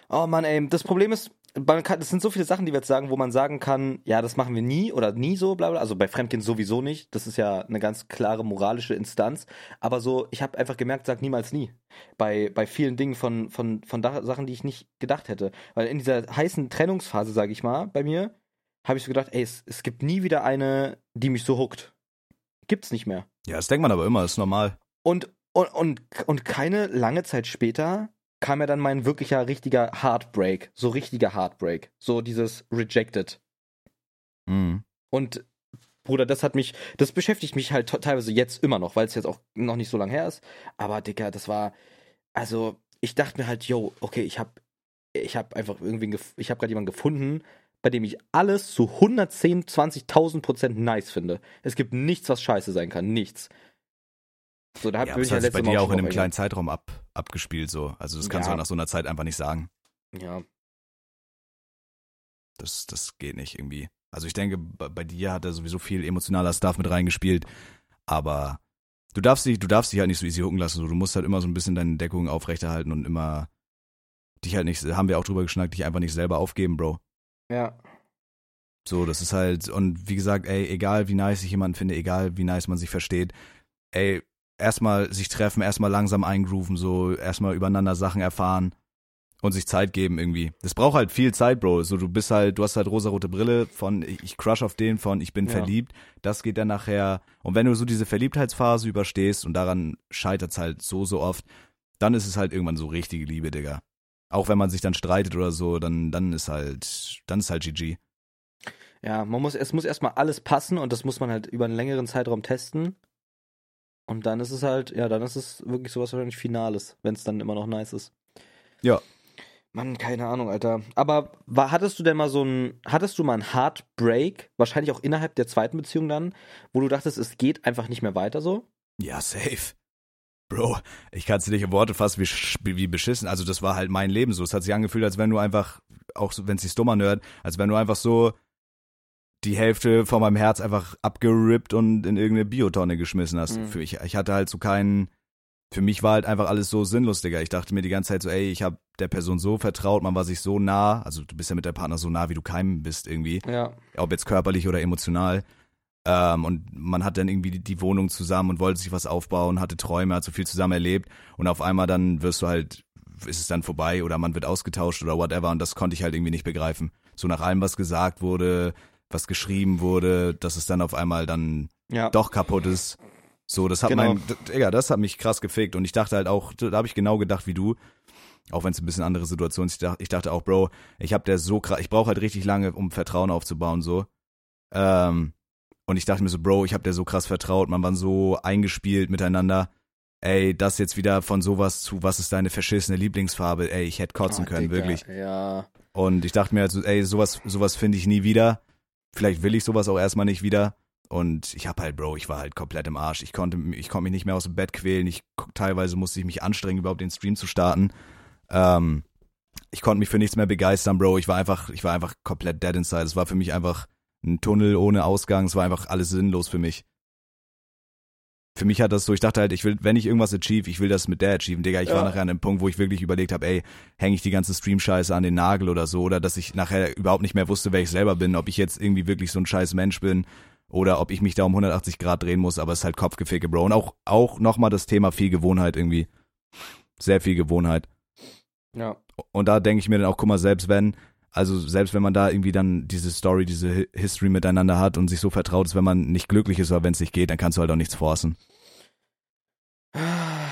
Oh Mann, ey. Das Problem ist, man kann, das sind so viele Sachen, die wir jetzt sagen, wo man sagen kann, ja, das machen wir nie oder nie so, bla bla. Also bei Fremdgehen sowieso nicht. Das ist ja eine ganz klare moralische Instanz. Aber so, ich habe einfach gemerkt, sag niemals nie. Bei, bei vielen Dingen von, von, von Sachen, die ich nicht gedacht hätte. Weil in dieser heißen Trennungsphase, sag ich mal, bei mir, habe ich so gedacht, ey, es, es gibt nie wieder eine, die mich so huckt. Gibt's nicht mehr. Ja, das denkt man aber immer, das ist normal. Und, und, und, und keine lange Zeit später kam ja dann mein wirklicher, richtiger Heartbreak. So richtiger Heartbreak. So dieses Rejected. Mhm. Und Bruder, das hat mich, das beschäftigt mich halt te- teilweise jetzt immer noch, weil es jetzt auch noch nicht so lange her ist. Aber Digga, das war, also ich dachte mir halt, yo, okay, ich hab, ich hab einfach irgendwie, ich hab gerade jemanden gefunden, bei dem ich alles zu 110, 20.000 Prozent nice finde. Es gibt nichts, was scheiße sein kann, nichts. So, da Ja, das hat sich bei dir auch in einem kleinen Zeitraum ab, abgespielt so. Also das kannst du Ja. halt nach so einer Zeit einfach nicht sagen. Ja. Das, das geht nicht irgendwie. Also ich denke, bei, bei dir hat er sowieso viel emotionaler Stuff mit reingespielt, aber du darfst dich, du darfst dich halt nicht so easy hucken lassen. So, du musst halt immer so ein bisschen deine Deckung aufrechterhalten und immer dich halt nicht, haben wir auch drüber geschnackt, dich einfach nicht selber aufgeben, Bro. Ja. So, das ist halt, und wie gesagt, ey, egal wie nice ich jemanden finde, egal wie nice man sich versteht, ey, erstmal sich treffen, erstmal langsam eingrooven, so, erstmal übereinander Sachen erfahren und sich Zeit geben irgendwie. Das braucht halt viel Zeit, Bro. So, du bist halt, du hast halt rosarote Brille von ich crush auf den, von ich bin Ja. verliebt. Das geht dann nachher. Und wenn du so diese Verliebtheitsphase überstehst und daran scheitert's halt so, so oft, dann ist es halt irgendwann so richtige Liebe, Digga. Auch wenn man sich dann streitet oder so, dann, dann ist halt, dann ist halt GG. Ja, man muss, es muss erstmal alles passen und das muss man halt über einen längeren Zeitraum testen. Und dann ist es halt, ja, dann ist es wirklich sowas wahrscheinlich Finales, wenn es dann immer noch nice ist. Ja. Mann, keine Ahnung, Alter. Aber war, hattest du denn mal so ein, hattest du mal einen Heartbreak, wahrscheinlich auch innerhalb der zweiten Beziehung dann, wo du dachtest, es geht einfach nicht mehr weiter so? Ja, safe. Bro, ich kann es dir nicht in Worte fassen, wie, wie beschissen. Also das war halt mein Leben so. Es hat sich angefühlt, als wenn du einfach, auch wenn es sich dummer nerd, als wenn du einfach so die Hälfte von meinem Herz einfach abgerippt und in irgendeine Biotonne geschmissen hast. Mhm. Für ich, ich hatte halt so keinen, für mich war halt einfach alles so sinnlos, Digga. Ich dachte mir die ganze Zeit so, ey, ich habe der Person so vertraut, man war sich so nah, also du bist ja mit der Partner so nah, wie du keinem bist irgendwie Ja. ob jetzt körperlich oder emotional. Ähm, und man hat dann irgendwie die, die Wohnung zusammen und wollte sich was aufbauen, hatte Träume, hat so viel zusammen erlebt und auf einmal dann wirst du halt, ist es dann vorbei oder man wird ausgetauscht oder whatever und das konnte ich halt irgendwie nicht begreifen. So nach allem, was gesagt wurde, was geschrieben wurde, dass es dann auf einmal dann Ja. doch kaputt ist. So, das hat Genau. mein, Digga, das hat mich krass gefickt und ich dachte halt auch, da habe ich genau gedacht wie du, auch wenn es ein bisschen andere Situation ist. Ich dachte, ich dachte auch, Bro, ich habe der so krass, ich brauche halt richtig lange, um Vertrauen aufzubauen so. Ähm, und ich dachte mir so, Bro, ich habe der so krass vertraut, man war so eingespielt miteinander. Ey, das jetzt wieder von sowas zu, was ist deine verschissene Lieblingsfarbe? Ey, ich hätte kotzen Oh, können, Digga, wirklich. Ja. Und ich dachte mir halt so, ey, sowas, sowas finde ich nie wieder. Vielleicht will ich sowas auch erstmal nicht wieder. Und ich hab halt, Bro, ich war halt komplett im Arsch. Ich konnte, ich konnte mich nicht mehr aus dem Bett quälen. Ich teilweise musste ich mich anstrengen, überhaupt den Stream zu starten. Ähm, ich konnte mich für nichts mehr begeistern, Bro. Ich war einfach, ich war einfach komplett dead inside. Es war für mich einfach ein Tunnel ohne Ausgang. Es war einfach alles sinnlos für mich. Für mich hat das so, ich dachte halt, ich will, wenn ich irgendwas achieve, ich will das mit der achieven, Digga. Ich war Ja. nachher an einem Punkt, wo ich wirklich überlegt habe, ey, hänge ich die ganze Stream-Scheiße an den Nagel oder so, oder dass ich nachher überhaupt nicht mehr wusste, wer ich selber bin, ob ich jetzt irgendwie wirklich so ein scheiß Mensch bin oder ob ich mich da um 180 Grad drehen muss, aber es ist halt Kopfgeficke, Bro. Und auch, auch nochmal das Thema viel Gewohnheit irgendwie. Sehr viel Gewohnheit. Ja. Und da denke ich mir dann auch, guck mal, selbst wenn, also selbst wenn man da irgendwie dann diese Story, diese Hi- History miteinander hat und sich so vertraut ist, wenn man nicht glücklich ist oder wenn es nicht geht, dann kannst du halt auch nichts forcen.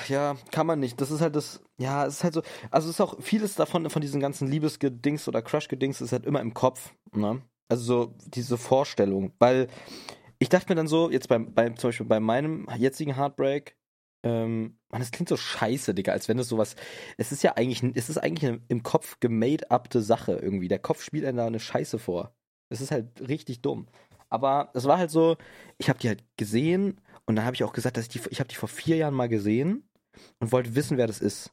Ja, kann man nicht. Das ist halt das, ja, es ist halt so, also es ist auch vieles davon, von diesen ganzen Liebesgedings oder Crush-Gedings ist halt immer im Kopf, ne? Also so diese Vorstellung, weil ich dachte mir dann so, jetzt beim, beim zum Beispiel bei meinem jetzigen Heartbreak, ähm, man, das klingt so scheiße, Digga, als wenn es sowas, es ist ja eigentlich, es ist eigentlich eine im Kopf gemade-upte Sache irgendwie. Der Kopf spielt einem da eine Scheiße vor. Es ist halt richtig dumm. Aber es war halt so, ich habe die halt gesehen und dann habe ich auch gesagt, dass ich die, ich habe die vor vier Jahren mal gesehen und wollte wissen, wer das ist.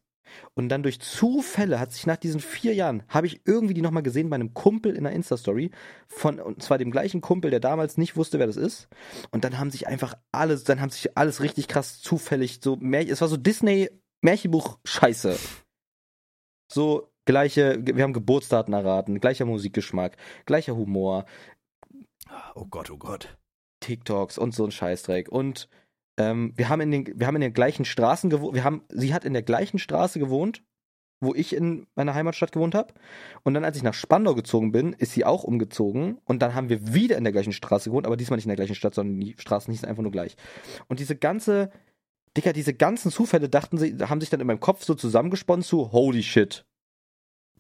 Und dann durch Zufälle hat sich nach diesen vier Jahren, habe ich irgendwie die nochmal gesehen bei einem Kumpel in einer Insta-Story, von, und zwar dem gleichen Kumpel, der damals nicht wusste, wer das ist. Und dann haben sich einfach alles, dann haben sich alles richtig krass zufällig, so, es war so Disney-Märchenbuch-Scheiße. So, gleiche, wir haben Geburtsdaten erraten, gleicher Musikgeschmack, gleicher Humor, Oh Gott, oh Gott. TikToks und so ein Scheißdreck. Und ähm, wir haben in den, wir haben in den gleichen Straßen gewohnt. Wir haben, sie hat in der gleichen Straße gewohnt, wo ich in meiner Heimatstadt gewohnt habe. Und dann, als ich nach Spandau gezogen bin, ist sie auch umgezogen. Und dann haben wir wieder in der gleichen Straße gewohnt, aber diesmal nicht in der gleichen Stadt, sondern die Straßen hießen einfach nur gleich. Und diese ganze, Dicker, diese ganzen Zufälle dachten sie, haben sich dann in meinem Kopf so zusammengesponnen zu Holy shit.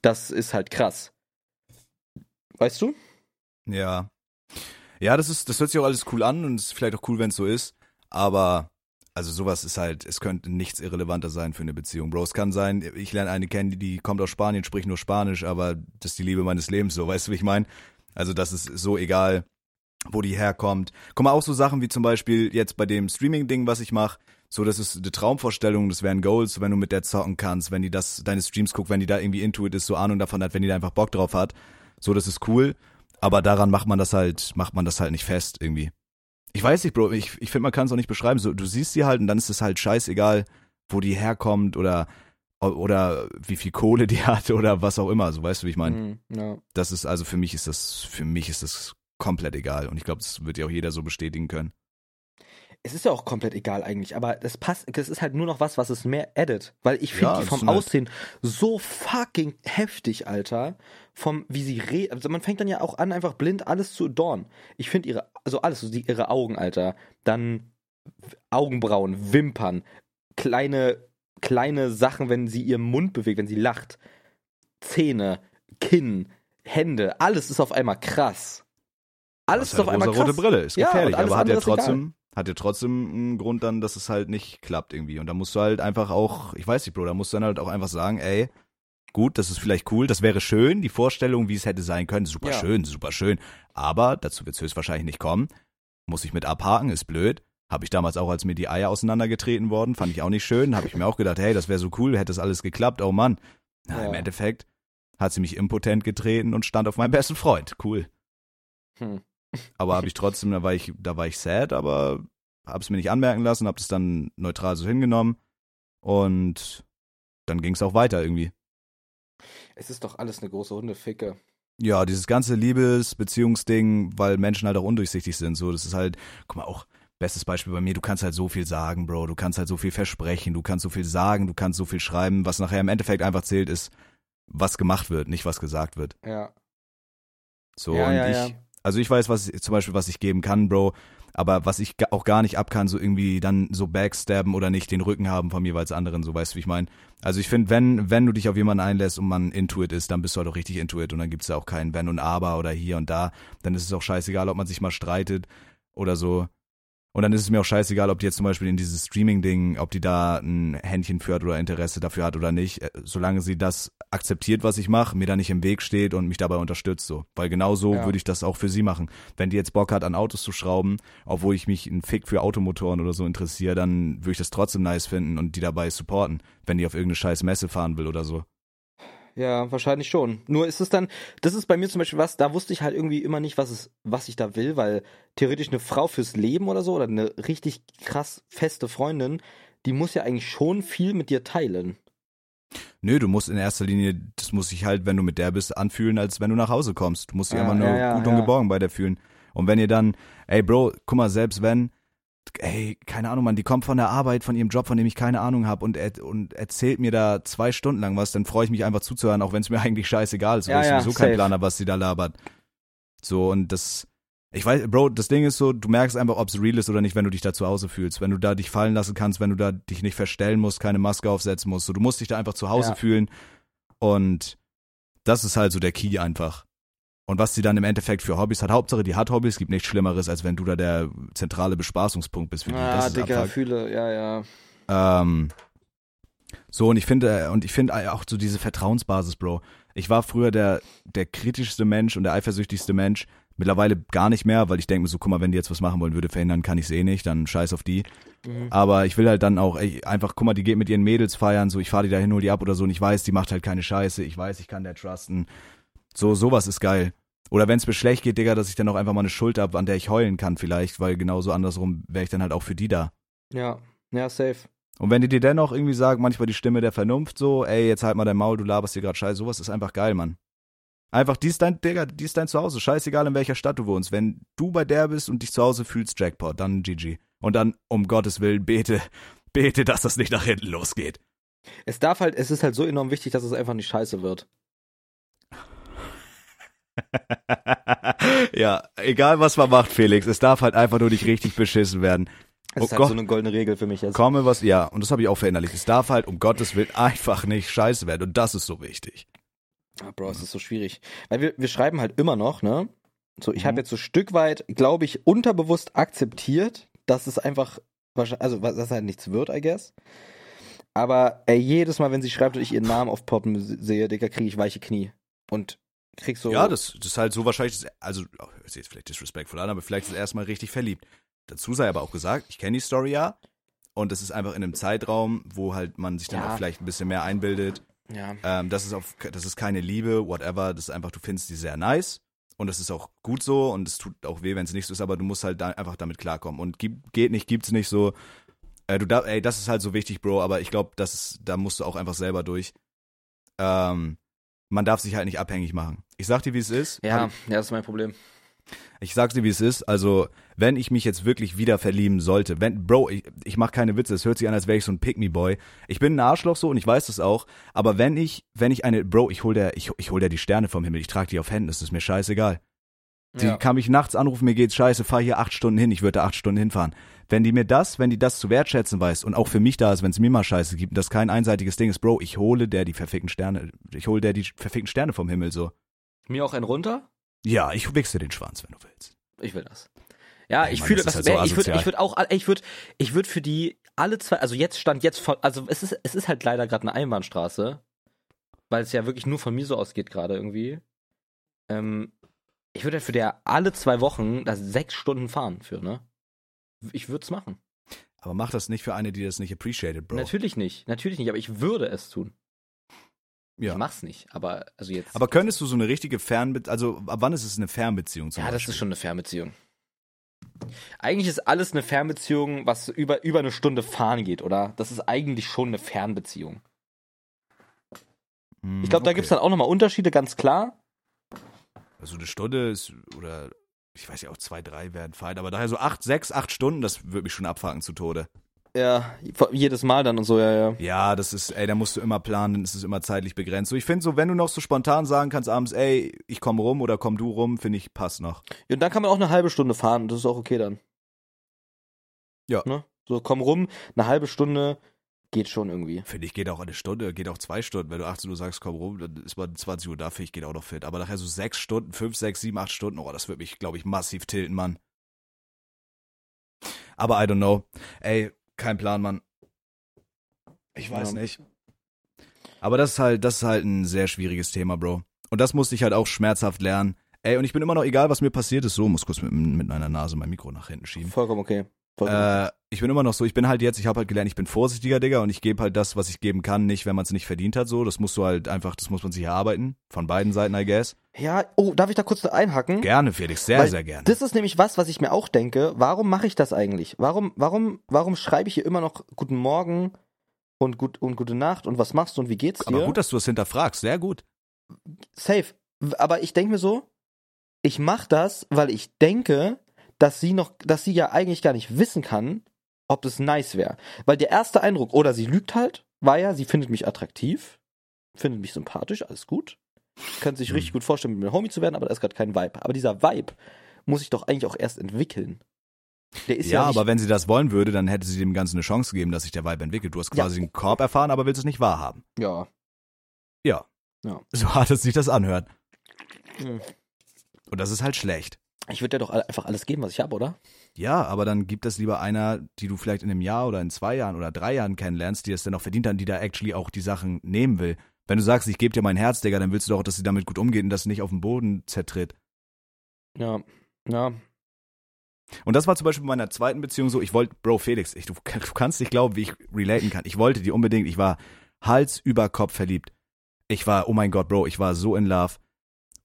Das ist halt krass. Weißt du? Ja. Ja, das ist, das hört sich auch alles cool an und ist vielleicht auch cool, wenn es so ist. Aber, also sowas ist halt, es könnte nichts irrelevanter sein für eine Beziehung. Bro, es kann sein, ich lerne eine kennen, die, kommt aus Spanien, spricht nur Spanisch, aber das ist die Liebe meines Lebens, so, weißt du, wie ich meine? Also das ist so egal, wo die herkommt. Guck mal, auch so Sachen wie zum Beispiel jetzt bei dem Streaming-Ding, was ich mache, so, das ist eine Traumvorstellung, das wären Goals, wenn du mit der zocken kannst, wenn die das, deine Streams guckt, wenn die da irgendwie Intuit ist, so Ahnung davon hat, wenn die da einfach Bock drauf hat. So, das ist cool. Aber daran macht man das halt, macht man das halt nicht fest irgendwie. Ich weiß nicht, Bro, ich, ich finde, man kann es auch nicht beschreiben. So, du siehst sie halt und dann ist es halt scheißegal, wo die herkommt oder, oder wie viel Kohle die hat oder was auch immer. So, weißt du, wie ich meine? Mhm, ja. Das ist, also für mich ist das, für mich ist das komplett egal. Und ich glaube, das wird ja auch jeder so bestätigen können. es ist ja auch komplett egal eigentlich, aber das passt, das ist halt nur noch was, was es mehr edit, weil ich finde Ja, die vom Aussehen so fucking heftig, Alter. Vom, wie sie re, also man fängt dann ja auch an, einfach blind alles zu adorn. Ich finde ihre, also alles, so die, ihre Augen, Alter. Dann Augenbrauen, Wimpern, kleine, kleine Sachen, wenn sie ihren Mund bewegt, wenn sie lacht. Zähne, Kinn, Hände, alles ist auf einmal krass. Alles ist auf einmal krass. rote Brille, ist Ja, gefährlich, alles aber hat ja trotzdem, hat ja trotzdem einen Grund dann, dass es halt nicht klappt irgendwie. Und da musst du halt einfach auch, ich weiß nicht, Bro, da musst du dann halt auch einfach sagen, ey, gut, das ist vielleicht cool, das wäre schön, die Vorstellung, wie es hätte sein können, super Ja. schön, super schön. Aber dazu wird es höchstwahrscheinlich nicht kommen. Muss ich mit abhaken, ist blöd. Habe ich damals auch, als mir die Eier auseinandergetreten worden, fand ich auch nicht schön. Habe ich mir auch gedacht, hey, das wäre so cool, hätte das alles geklappt, oh Mann. Na, Ja. im Endeffekt hat sie mich impotent getreten und stand auf meinem besten Freund. Cool. Hm. Aber habe ich trotzdem, da war ich, da war ich sad, aber habe es mir nicht anmerken lassen, habe es dann neutral so hingenommen und dann ging es auch weiter irgendwie. Es ist doch alles eine große Hundeficke. Ja, dieses ganze Liebes-Beziehungsding, weil Menschen halt auch undurchsichtig sind, so, das ist halt, guck mal, auch bestes Beispiel bei mir, du kannst halt so viel sagen, Bro, du kannst halt so viel versprechen, du kannst so viel sagen, du kannst so viel schreiben, was nachher im Endeffekt einfach zählt, ist, was gemacht wird, nicht was gesagt wird. Ja. So, Ja, und ja, ich, ja. also ich weiß, was zum Beispiel, was ich geben kann, Bro, aber was ich auch gar nicht ab kann, so irgendwie dann so backstabben oder nicht den Rücken haben vom jeweils anderen, so weißt du, wie ich meine. Also ich finde, wenn, wenn du dich auf jemanden einlässt und man Intuit ist, dann bist du halt auch richtig Intuit und dann gibt's da auch kein Wenn und Aber oder hier und da. Dann ist es auch scheißegal, ob man sich mal streitet oder so. Und dann ist es mir auch scheißegal, ob die jetzt zum Beispiel in dieses Streaming-Ding, ob die da ein Händchen für hat oder Interesse dafür hat oder nicht. Äh, Solange sie das akzeptiert, was ich mache, mir da nicht im Weg steht und mich dabei unterstützt, so. Weil genau so Ja. würde ich das auch für sie machen. Wenn die jetzt Bock hat, an Autos zu schrauben, obwohl ich mich ein Fick für Automotoren oder so interessiere, dann würde ich das trotzdem nice finden und die dabei supporten, wenn die auf irgendeine scheiß Messe fahren will oder so. Ja, wahrscheinlich schon. Nur ist es dann, das ist bei mir zum Beispiel was, da wusste ich halt irgendwie immer nicht, was es, was ich da will, weil theoretisch eine Frau fürs Leben oder so oder eine richtig krass feste Freundin, die muss ja eigentlich schon viel mit dir teilen. Nö, du musst in erster Linie, das muss sich halt, wenn du mit der bist, anfühlen, als wenn du nach Hause kommst. Du musst dich Ja, immer nur ja, ja, gut und ja. geborgen bei der fühlen. Und wenn ihr dann, ey Bro, guck mal, selbst wenn, ey, keine Ahnung, Mann, die kommt von der Arbeit, von ihrem Job, von dem ich keine Ahnung habe und, er, und erzählt mir da zwei Stunden lang was, dann freue ich mich einfach zuzuhören, auch wenn es mir eigentlich scheißegal ist, weil Ja, ich ja, sowieso keinen safe. Plan habe, was sie da labert. So, und das, ich weiß, Bro, das Ding ist so, du merkst einfach, ob es real ist oder nicht, wenn du dich da zu Hause fühlst. Wenn du da dich fallen lassen kannst, wenn du da dich nicht verstellen musst, keine Maske aufsetzen musst. So, du musst dich da einfach zu Hause Ja. fühlen. Und das ist halt so der Key einfach. Und was sie dann im Endeffekt für Hobbys hat, Hauptsache die hat Hobbys, gibt nichts Schlimmeres, als wenn du da der zentrale Bespaßungspunkt bist für die. Ah, das ist Digga, Abfuck. fühle, ja, ja. Ähm, so, und ich finde, und ich finde auch so diese Vertrauensbasis, Bro. Ich war früher der, der kritischste Mensch und der eifersüchtigste Mensch. Mittlerweile gar nicht mehr, weil ich denke mir so, guck mal, wenn die jetzt was machen wollen würde, verhindern kann ich eh nicht, dann scheiß auf die. Mhm. Aber ich will halt dann auch ey, einfach, guck mal, die geht mit ihren Mädels feiern, so ich fahre die dahin, hol die ab oder so und ich weiß, die macht halt keine Scheiße, ich weiß, ich kann der trusten. So, sowas ist geil. Oder wenn es mir schlecht geht, Digga, dass ich dann auch einfach mal eine Schulter hab, an der ich heulen kann vielleicht, weil genauso andersrum wäre ich dann halt auch für die da. Ja, ja, safe. Und wenn die dir dennoch irgendwie sagen, manchmal die Stimme der Vernunft so, ey, jetzt halt mal dein Maul, du laberst dir gerade scheiße, sowas ist einfach geil, Mann. Einfach, die ist dein, Digga, die ist dein Zuhause, scheißegal in welcher Stadt du wohnst. Wenn du bei der bist und dich zu Hause fühlst, Jackpot, dann GG. Und dann, um Gottes Willen, bete, bete, dass das nicht nach hinten losgeht. Es darf halt, es ist halt so enorm wichtig, dass es einfach nicht scheiße wird. ja, egal was man macht, Felix, es darf halt einfach nur nicht richtig beschissen werden. Es Oh ist halt Gott. so eine goldene Regel für mich jetzt. Komme was, ja, und das habe ich auch verinnerlicht. Es darf halt um Gottes Willen einfach nicht scheiße werden und das ist so wichtig. Ah, Bro, es ist so schwierig. Weil wir, wir schreiben halt immer noch, ne? So, ich Mhm. habe jetzt so Stück weit, glaube ich, unterbewusst akzeptiert, dass es einfach, wahrscheinlich- also dass halt nichts wird, I guess. Aber ey, jedes Mal, wenn sie schreibt und ich ihren Namen aufpoppen sehe, Digga, kriege ich weiche Knie. Und krieg so. Ja, das, das ist halt so wahrscheinlich, das- also, oh, hört sich jetzt vielleicht disrespectful an, aber vielleicht ist er erstmal richtig verliebt. Dazu sei aber auch gesagt, ich kenne die Story ja. Und es ist einfach in einem Zeitraum, wo halt man sich dann Ja. auch vielleicht ein bisschen mehr einbildet. Ja. Ähm, das ist auf, das ist keine Liebe, whatever. Das ist einfach, du findest die sehr nice. Und das ist auch gut so. Und es tut auch weh, wenn es nicht so ist, aber du musst halt da einfach damit klarkommen. Und gibt, geht nicht, gibt's nicht so. Äh, du da, ey, das ist halt so wichtig, Bro, aber ich glaube, das ist, da musst du auch einfach selber durch. Ähm, man darf sich halt nicht abhängig machen. Ich sag dir, wie es ist. Ja, Hab ja, das ist mein Problem. Ich sag's dir, wie es ist. Also, wenn ich mich jetzt wirklich wieder verlieben sollte, wenn, Bro, ich, ich mach keine Witze, es hört sich an, als wäre ich so ein Pick-me-Boy. Ich bin ein Arschloch so und ich weiß das auch. Aber wenn ich, wenn ich eine, Bro, ich hol der, ich, ich hol der die Sterne vom Himmel, ich trage die auf Händen, das ist mir scheißegal. Die Ja. kann mich nachts anrufen, mir geht's scheiße, fahr hier acht Stunden hin, ich würde acht Stunden hinfahren. Wenn die mir das, wenn die das zu wertschätzen weiß und auch für mich da ist, wenn es mir mal scheiße gibt und das kein einseitiges Ding ist, Bro, ich hole der die verfickten Sterne, ich hole der die verfickten Sterne vom Himmel so. Mir auch ein runter? Ja, ich wichse den Schwanz, wenn du willst. Ich will das. Ja, ich Mann, fühle, das halt so ich würde, ich würde auch, ich würde, ich würde für die alle zwei, also jetzt stand jetzt von, also es ist, es ist halt leider gerade eine Einbahnstraße, weil es ja wirklich nur von mir so ausgeht gerade irgendwie. Ähm, ich würde halt für der alle zwei Wochen da sechs Stunden fahren für, ne? Ich würde es machen. Aber mach das nicht für eine, die das nicht appreciated, Bro. Natürlich nicht, natürlich nicht, aber ich würde es tun. Ja. Ich mach's nicht, aber also jetzt. Aber könntest du so eine richtige Fernbeziehung, also ab wann ist es eine Fernbeziehung zum ja, das Beispiel? ist schon eine Fernbeziehung. Eigentlich ist alles eine Fernbeziehung, was über, über eine Stunde fahren geht, oder? Das ist eigentlich schon eine Fernbeziehung. Hm, Ich glaube, da okay. gibt's dann auch nochmal Unterschiede, ganz klar. Also eine Stunde ist, oder ich weiß ja auch zwei, drei werden fein, aber daher so acht, sechs, acht Stunden, das würde mich schon abfacken zu Tode. Ja, jedes Mal dann und so, ja, ja. Ja, das ist, ey, da musst du immer planen, dann ist es immer zeitlich begrenzt. So, ich finde so, wenn du noch so spontan sagen kannst abends, ey, ich komm rum oder komm du rum, finde ich, passt noch. Und dann kann man auch eine halbe Stunde fahren, das ist auch okay dann. Ja. Ne? So, komm rum, eine halbe Stunde geht schon irgendwie. Finde ich, geht auch eine Stunde, geht auch zwei Stunden. Wenn du 18 Uhr sagst, komm rum, dann ist man 20 Uhr da, finde ich, geht auch noch fit. Aber nachher so sechs Stunden, fünf, sechs, sieben, acht Stunden, oh, das würde mich, glaube ich, massiv tilten, Mann. Aber I don't know. Ey, kein Plan, Mann. Ich weiß Ja. nicht. Aber das ist halt, das ist halt ein sehr schwieriges Thema, Bro. Und das musste ich halt auch schmerzhaft lernen. Ey, und ich bin immer noch, egal was mir passiert ist, so, muss kurz mit, mit meiner Nase mein Mikro nach hinten schieben. Vollkommen okay. Äh, ich bin immer noch so, ich bin halt jetzt, ich habe halt gelernt, ich bin vorsichtiger, Digga, und ich gebe halt das, was ich geben kann, nicht, wenn man es nicht verdient hat, so. Das musst du halt einfach, das muss man sich erarbeiten. Von beiden Seiten, I guess. Ja, oh, darf ich da kurz einhaken? Gerne, Felix, sehr, Weil sehr gerne. Das ist nämlich was, was ich mir auch denke. Warum mache ich das eigentlich? Warum, warum, warum schreibe ich hier immer noch Guten Morgen und, gut, und Gute Nacht und was machst du und wie geht's dir? Aber gut, dass du das hinterfragst, sehr gut. Safe. Aber ich denke mir so, ich mache das, weil ich denke, dass sie noch, dass sie ja eigentlich gar nicht wissen kann, ob das nice wäre. Weil der erste Eindruck, oder sie lügt halt, war ja, sie findet mich attraktiv, findet mich sympathisch, alles gut. Kann sich Mhm. richtig gut vorstellen, mit mir Homie zu werden, aber da ist gerade kein Vibe. Aber dieser Vibe muss ich doch eigentlich auch erst entwickeln. Der ist ja, ja, aber wenn sie das wollen würde, dann hätte sie dem Ganzen eine Chance gegeben, dass sich der Vibe entwickelt. Du hast Ja. quasi einen Korb erfahren, aber willst es nicht wahrhaben. ja. Ja. Ja. So hart es sich das anhört. Hm. Und das ist halt schlecht. Ich würde dir doch einfach alles geben, was ich habe, oder? Ja, aber dann gibt es lieber einer, die du vielleicht in einem Jahr oder in zwei Jahren oder drei Jahren kennenlernst, die es dann auch verdient hat, die da actually auch die Sachen nehmen will. Wenn du sagst, ich gebe dir mein Herz, Digga, dann willst du doch, dass sie damit gut umgeht und das nicht auf den Boden zertritt. Ja. Ja. Und das war zum Beispiel bei meiner zweiten Beziehung so, ich wollte, Bro, Felix, ich, du, du kannst nicht glauben, wie ich relaten kann. Ich wollte die unbedingt, ich war Hals über Kopf verliebt. Ich war, oh mein Gott, Bro, ich war so in love.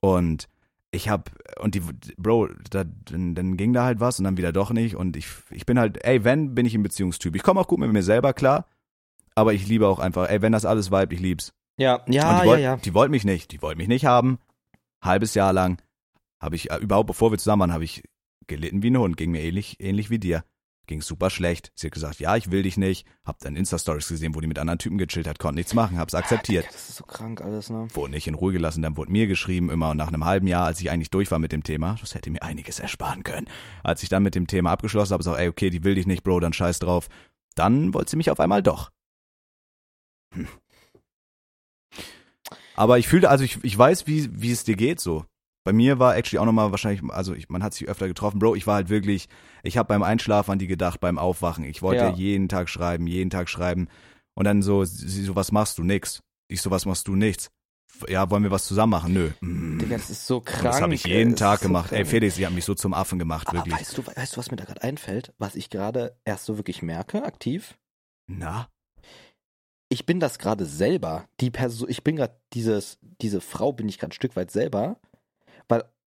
Und ich hab, und die, Bro, da, dann, dann ging da halt was und dann wieder doch nicht. Und ich, ich bin halt, ey, wenn, bin ich ein Beziehungstyp. Ich komme auch gut mit mir selber klar, aber ich liebe auch einfach, ey, wenn das alles vibe, ich lieb's. Ja, ja, die ja, wollt, ja. Die wollten mich nicht, die wollten mich nicht haben. Halbes Jahr lang habe ich, äh, überhaupt bevor wir zusammen waren, habe ich gelitten wie ein Hund, ging mir ähnlich, ähnlich wie dir. Ging super schlecht. Sie hat gesagt, ja, ich will dich nicht. Hab dann Insta-Stories gesehen, wo die mit anderen Typen gechillt hat, konnte nichts machen, hab's akzeptiert. Das ist so krank alles, ne? Wurde nicht in Ruhe gelassen, dann wurde mir geschrieben immer und nach einem halben Jahr, als ich eigentlich durch war mit dem Thema, das hätte mir einiges ersparen können. Als ich dann mit dem Thema abgeschlossen habe, so, ey, okay, die will dich nicht, Bro, dann scheiß drauf. Dann wollte sie mich auf einmal doch. Hm. Aber ich fühlte, also ich, ich weiß, wie, wie es dir geht so. Bei mir war actually auch nochmal wahrscheinlich, also ich, man hat sich öfter getroffen, Bro, ich war halt wirklich, ich habe beim Einschlafen an die gedacht, beim Aufwachen. Ich wollte Ja. jeden Tag schreiben, jeden Tag schreiben. Und dann so, sie so, was machst du? Nix. Ich so, was machst du? Nichts. Ja, wollen wir was zusammen machen? Nö. Mm. Digga, das ist so krank. das habe ich jeden ey, das Tag so gemacht. Ey, krank. Felix, sie haben mich so zum Affen gemacht, wirklich. weißt du, weißt du, was mir da gerade einfällt? Was ich gerade erst so wirklich merke, aktiv? Na? Ich bin das gerade selber. Die Person, ich bin gerade dieses, diese Frau bin ich gerade ein Stück weit selber.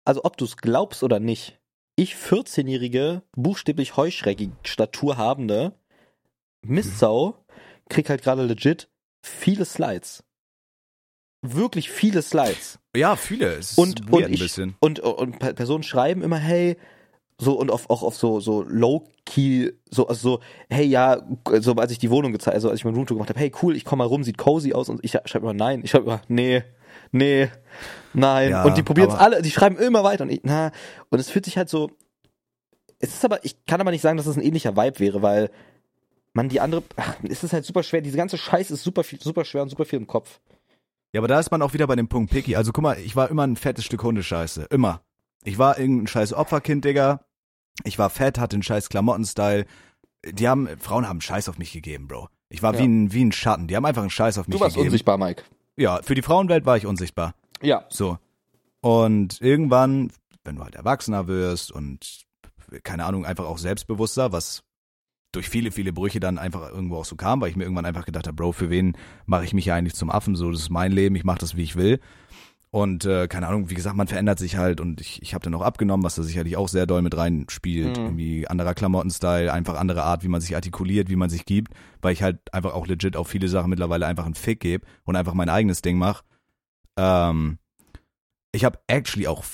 Also ob du es glaubst oder nicht, ich 14-jährige, buchstäblich heuschreckige Statur habende Mistsau krieg halt gerade legit viele Slides. wirklich viele Slides. Ja, viele. Es ist Und, ein ich, bisschen. und, und Pe- Personen schreiben immer, hey, so und auf, auch auf so, so low-key, so, also so, hey, ja, so als ich die Wohnung gezeigt, also als ich mein Roomtour gemacht habe, hey, cool, ich komme mal rum, sieht cozy aus und ich schreibe immer nein, ich schreibe immer, nee, nee, nein. Ja, und die probieren es alle, die schreiben immer weiter und ich, na, und es fühlt sich halt so, es ist aber, ich kann aber nicht sagen, dass es ein ähnlicher Vibe wäre, weil man die andere, ach, es ist halt super schwer, diese ganze Scheiße ist super viel, super schwer und super viel im Kopf. Ja, aber da ist man auch wieder bei dem Punkt Picky. Also guck mal, ich war immer ein fettes Stück Hundescheiße. Immer. Ich war irgendein scheiß Opferkind, Digga. Ich war fett, hatte einen scheiß Klamottenstyle. Die haben, Frauen haben Scheiß auf mich gegeben, Bro. Ich war Ja. wie, ein, wie ein Schatten. Die haben einfach einen Scheiß auf mich Du warst gegeben. unsichtbar, Mike. Ja, für die Frauenwelt war ich unsichtbar. Ja. So. Und irgendwann, wenn du halt erwachsener wirst und keine Ahnung, einfach auch selbstbewusster, was durch viele, viele Brüche dann einfach irgendwo auch so kam, weil ich mir irgendwann einfach gedacht habe, Bro, für wen mache ich mich ja eigentlich zum Affen? So, das ist mein Leben, ich mache das, wie ich will. Und äh, keine Ahnung, wie gesagt, man verändert sich halt und ich, ich habe dann auch abgenommen, was da sicherlich auch sehr doll mit reinspielt. Mhm. Irgendwie anderer Klamottenstyle, einfach andere Art, wie man sich artikuliert, wie man sich gibt, weil ich halt einfach auch legit auf viele Sachen mittlerweile einfach einen Fick gebe und einfach mein eigenes Ding mache. Ähm, ich habe actually auch,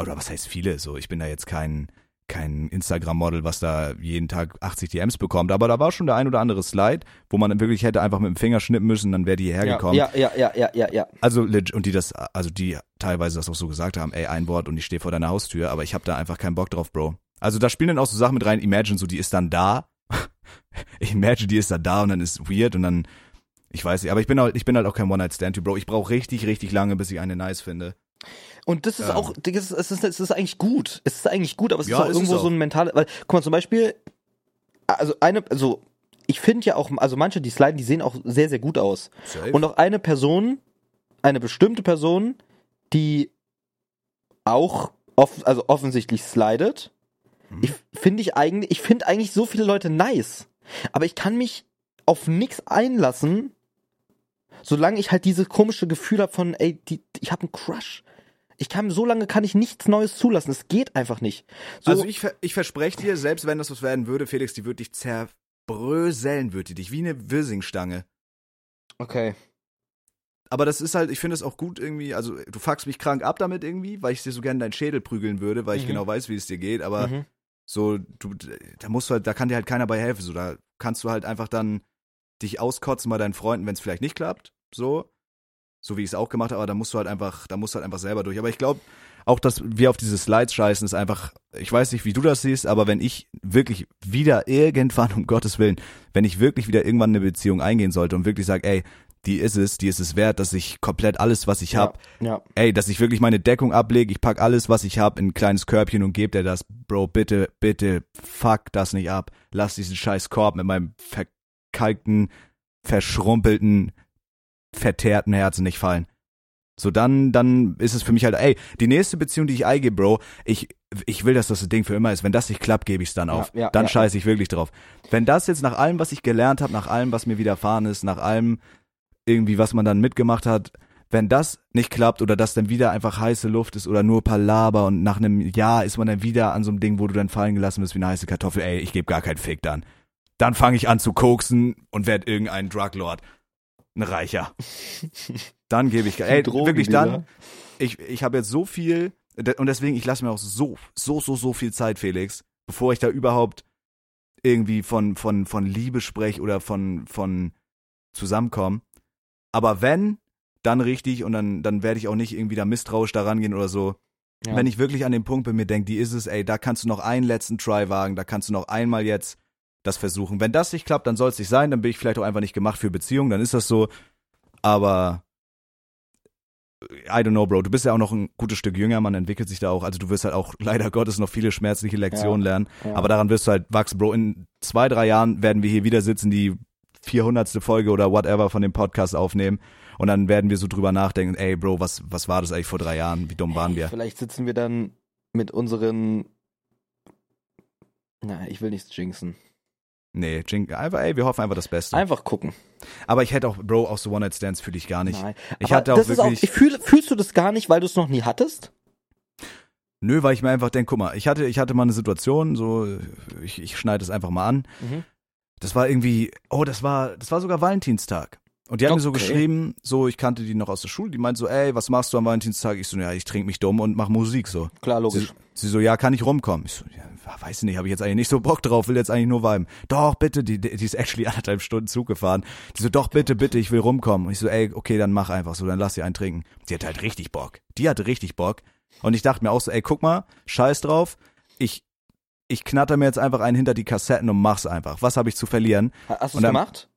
oder was heißt viele, so ich bin da jetzt kein, kein Instagram-Model, was da jeden Tag 80 DMs bekommt, aber da war schon der ein oder andere Slide, wo man wirklich hätte einfach mit dem Finger schnippen müssen, dann wäre die hierher gekommen. Ja, ja, ja, ja, ja, ja. Also und die das, also die teilweise das auch so gesagt haben, ey, ein Wort und ich stehe vor deiner Haustür, aber ich habe da einfach keinen Bock drauf, Bro. Also da spielen dann auch so Sachen mit rein, Imagine, so die ist dann da. Imagine, die ist dann da und dann ist weird und dann, ich weiß nicht, aber ich bin halt, ich bin halt auch kein One-Night-Stand-Typ, Bro. Ich brauche richtig, richtig lange, bis ich eine nice finde. Und das ist Ähm. auch, das ist, es ist, es ist eigentlich gut. Es ist eigentlich gut, aber es Ja, ist auch irgendwo auch. so ein mentale, weil, guck mal, zum Beispiel, also eine, also, ich finde ja auch, also manche, die sliden, die sehen auch sehr, sehr gut aus. Safe. Und auch eine Person, eine bestimmte Person, die auch, off, also offensichtlich slidet, Mhm. ich finde ich eigentlich, ich finde eigentlich so viele Leute nice. Aber ich kann mich auf nichts einlassen, solange ich halt dieses komische Gefühl habe von, ey, die, ich habe einen Crush. Ich kann, so lange kann ich nichts Neues zulassen. Es geht einfach nicht. So, also ich, ich verspreche dir, selbst wenn das was werden würde, Felix, die würde dich zerbröseln, würde die dich, wie eine Wirsingstange. okay. Aber das ist halt, ich finde es auch gut irgendwie, also du fuckst mich krank ab damit irgendwie, weil ich dir so gerne deinen Schädel prügeln würde, weil ich Mhm. genau weiß, wie es dir geht, aber Mhm. so, du, da musst du halt, da kann dir halt keiner bei helfen, so, da kannst du halt einfach dann dich auskotzen bei deinen Freunden, wenn es vielleicht nicht klappt, so, so wie ich es auch gemacht habe, aber da musst du halt einfach, da musst du halt einfach selber durch. Aber ich glaube, auch, dass wir auf diese Slides scheißen, ist einfach, ich weiß nicht, wie du das siehst, aber wenn ich wirklich wieder irgendwann, um Gottes Willen, wenn ich wirklich wieder irgendwann eine Beziehung eingehen sollte und wirklich sage, ey, die ist es, die ist es wert, dass ich komplett alles, was ich hab, Ja. ey, dass ich wirklich meine Deckung ablege, ich pack alles, was ich hab, in ein kleines Körbchen und gebe dir das, Bro, bitte, bitte, fuck das nicht ab. Lass diesen scheiß Korb mit meinem verkalkten, verschrumpelten, verteerten Herzen nicht fallen. So, dann, dann ist es für mich halt, ey, die nächste Beziehung, die ich eingebe, Bro, ich, ich will, dass das Ding für immer ist. Wenn das nicht klappt, gebe ich es dann Ja, auf. ja, dann ja. scheiße ich wirklich drauf. Wenn das jetzt nach allem, was ich gelernt habe, nach allem, was mir widerfahren ist, nach allem irgendwie, was man dann mitgemacht hat, wenn das nicht klappt oder das dann wieder einfach heiße Luft ist oder nur Palaber und nach einem Jahr ist man dann wieder an so einem Ding, wo du dann fallen gelassen wirst wie eine heiße Kartoffel, ey, ich gebe gar keinen Fick dann. Dann fange ich an zu koksen und werd irgendein Druglord. Ein Reicher. Dann gebe ich, ey, Drogen, wirklich dann, ich, ich habe jetzt so viel und deswegen, ich lasse mir auch so, so, so, so viel Zeit, Felix, bevor ich da überhaupt irgendwie von, von, von Liebe spreche oder von, von zusammenkommen. Aber wenn, dann richtig und dann, dann werde ich auch nicht irgendwie da misstrauisch da rangehen oder so. Ja. Wenn ich wirklich an den Punkt bin, mir denke, die ist es, ey, da kannst du noch einen letzten Try wagen, da kannst du noch einmal jetzt das versuchen. Wenn das nicht klappt, dann soll es nicht sein, dann bin ich vielleicht auch einfach nicht gemacht für Beziehungen, dann ist das so. Aber I don't know, Bro. Du bist ja auch noch ein gutes Stück jünger, man entwickelt sich da auch. Also du wirst halt auch leider Gottes noch viele schmerzliche Lektionen lernen. Ja. Aber daran wirst du halt wachsen, Bro. In zwei, drei Jahren werden wir hier wieder sitzen, die 400. Folge oder whatever von dem Podcast aufnehmen. Und dann werden wir so drüber nachdenken, ey, Bro, was, was war das eigentlich vor drei Jahren? Wie dumm waren wir? Vielleicht sitzen wir dann mit unseren. Na, ich will nichts jinxen. Nee, Jink, einfach, ey, wir hoffen einfach das Beste. Einfach gucken. Aber ich hätte auch, Bro, auch so One-Night-Stands fühle ich gar nicht. Nein. Ich Aber hatte auch wirklich- ich fühl, fühlst du das gar nicht, weil du es noch nie hattest? Nö, weil ich mir einfach denke, guck mal, ich hatte, ich hatte mal eine Situation, so, ich, ich schneide es einfach mal an. Mhm. Das war irgendwie, oh, das war, das war sogar Valentinstag. Und die hat mir so Okay. geschrieben, so, ich kannte die noch aus der Schule, die meint so, ey, was machst du am Valentinstag? Ich so, ja, ich trinke mich dumm und mach Musik so. Klar, Sie, logisch. sie so, ja, kann ich rumkommen? Ich so, ja, weiß nicht, habe ich jetzt eigentlich nicht so Bock drauf, will jetzt eigentlich nur viben. Doch, bitte, die, die ist actually anderthalb Stunden Zug gefahren. Die so, doch, bitte, bitte, ich will rumkommen. Und ich so, ey, okay, dann mach einfach so, dann lass sie einen trinken. Die hatte halt richtig Bock. Die hatte richtig Bock. Und ich dachte mir auch so, ey, guck mal, scheiß drauf. Ich, ich knatter mir jetzt einfach einen hinter die Kassetten und mach's einfach. Was habe ich zu verlieren? Ha- Hast du gemacht?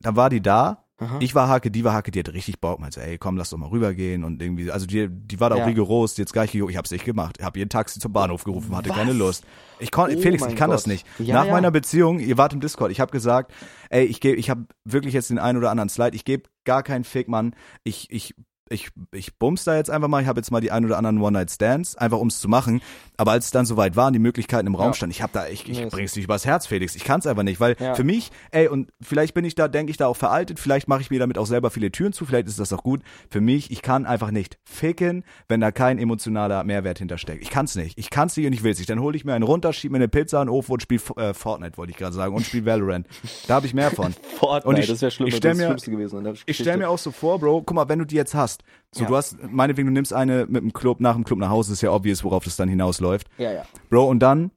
Dann war die da. Aha. Ich war Hacke, die war Hacke, die hatte richtig Bock. Meinte, ey, komm, lass doch mal rübergehen und irgendwie, also die, die war da auch Ja. rigoros, die jetzt gejuckt. Ich hab's nicht gemacht. Ich hab ihr Taxi zum Bahnhof gerufen, hatte Was? keine Lust. Ich kon, Oh Felix, ich kann das Gott. nicht. Ja, Nach ja. meiner Beziehung, ihr wart im Discord, ich habe gesagt, ey, ich gebe, ich habe wirklich jetzt den einen oder anderen Slide, ich gebe gar keinen Fick, Mann. Ich, ich, ich, ich bums da jetzt einfach mal, ich habe jetzt mal die ein oder anderen One-Night-Stands, einfach ums zu machen. Aber als es dann soweit war und die Möglichkeiten im Raum Ja. standen, ich habe da, ich, ich Nee, bring's nicht übers Herz, Felix. Ich kann's einfach nicht, weil Ja. für mich, ey, und vielleicht bin ich da, denke ich da auch veraltet, vielleicht mache ich mir damit auch selber viele Türen zu, vielleicht ist das auch gut. Für mich, ich kann einfach nicht ficken, wenn da kein emotionaler Mehrwert hintersteckt. Ich kann's nicht. Ich kann's nicht und ich will's nicht. Dann hole ich mir einen runter, schieb mir eine Pizza in den Ofen und spiel äh, Fortnite, wollte ich gerade sagen, und spiel Valorant. Da habe ich mehr von. Fortnite, Und ich- das wäre schlimm, ich das stell ist das mir- Schlimmste gewesen. Ich Geschichte. stell mir auch so vor, Bro, guck mal, wenn du die jetzt hast, so Ja. du hast, meinetwegen, du nimmst eine mit dem Club, nach dem Club nach Hause, ist ja obvious, worauf das dann hinausläuft. Ja, ja. Bro, und dann,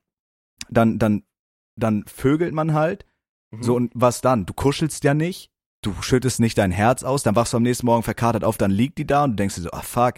dann, dann, dann vögelt man halt. Mhm. So, und was dann? Du kuschelst ja nicht. Du schüttest nicht dein Herz aus, dann wachst du am nächsten Morgen verkatert auf, dann liegt die da und du denkst dir so, ah fuck,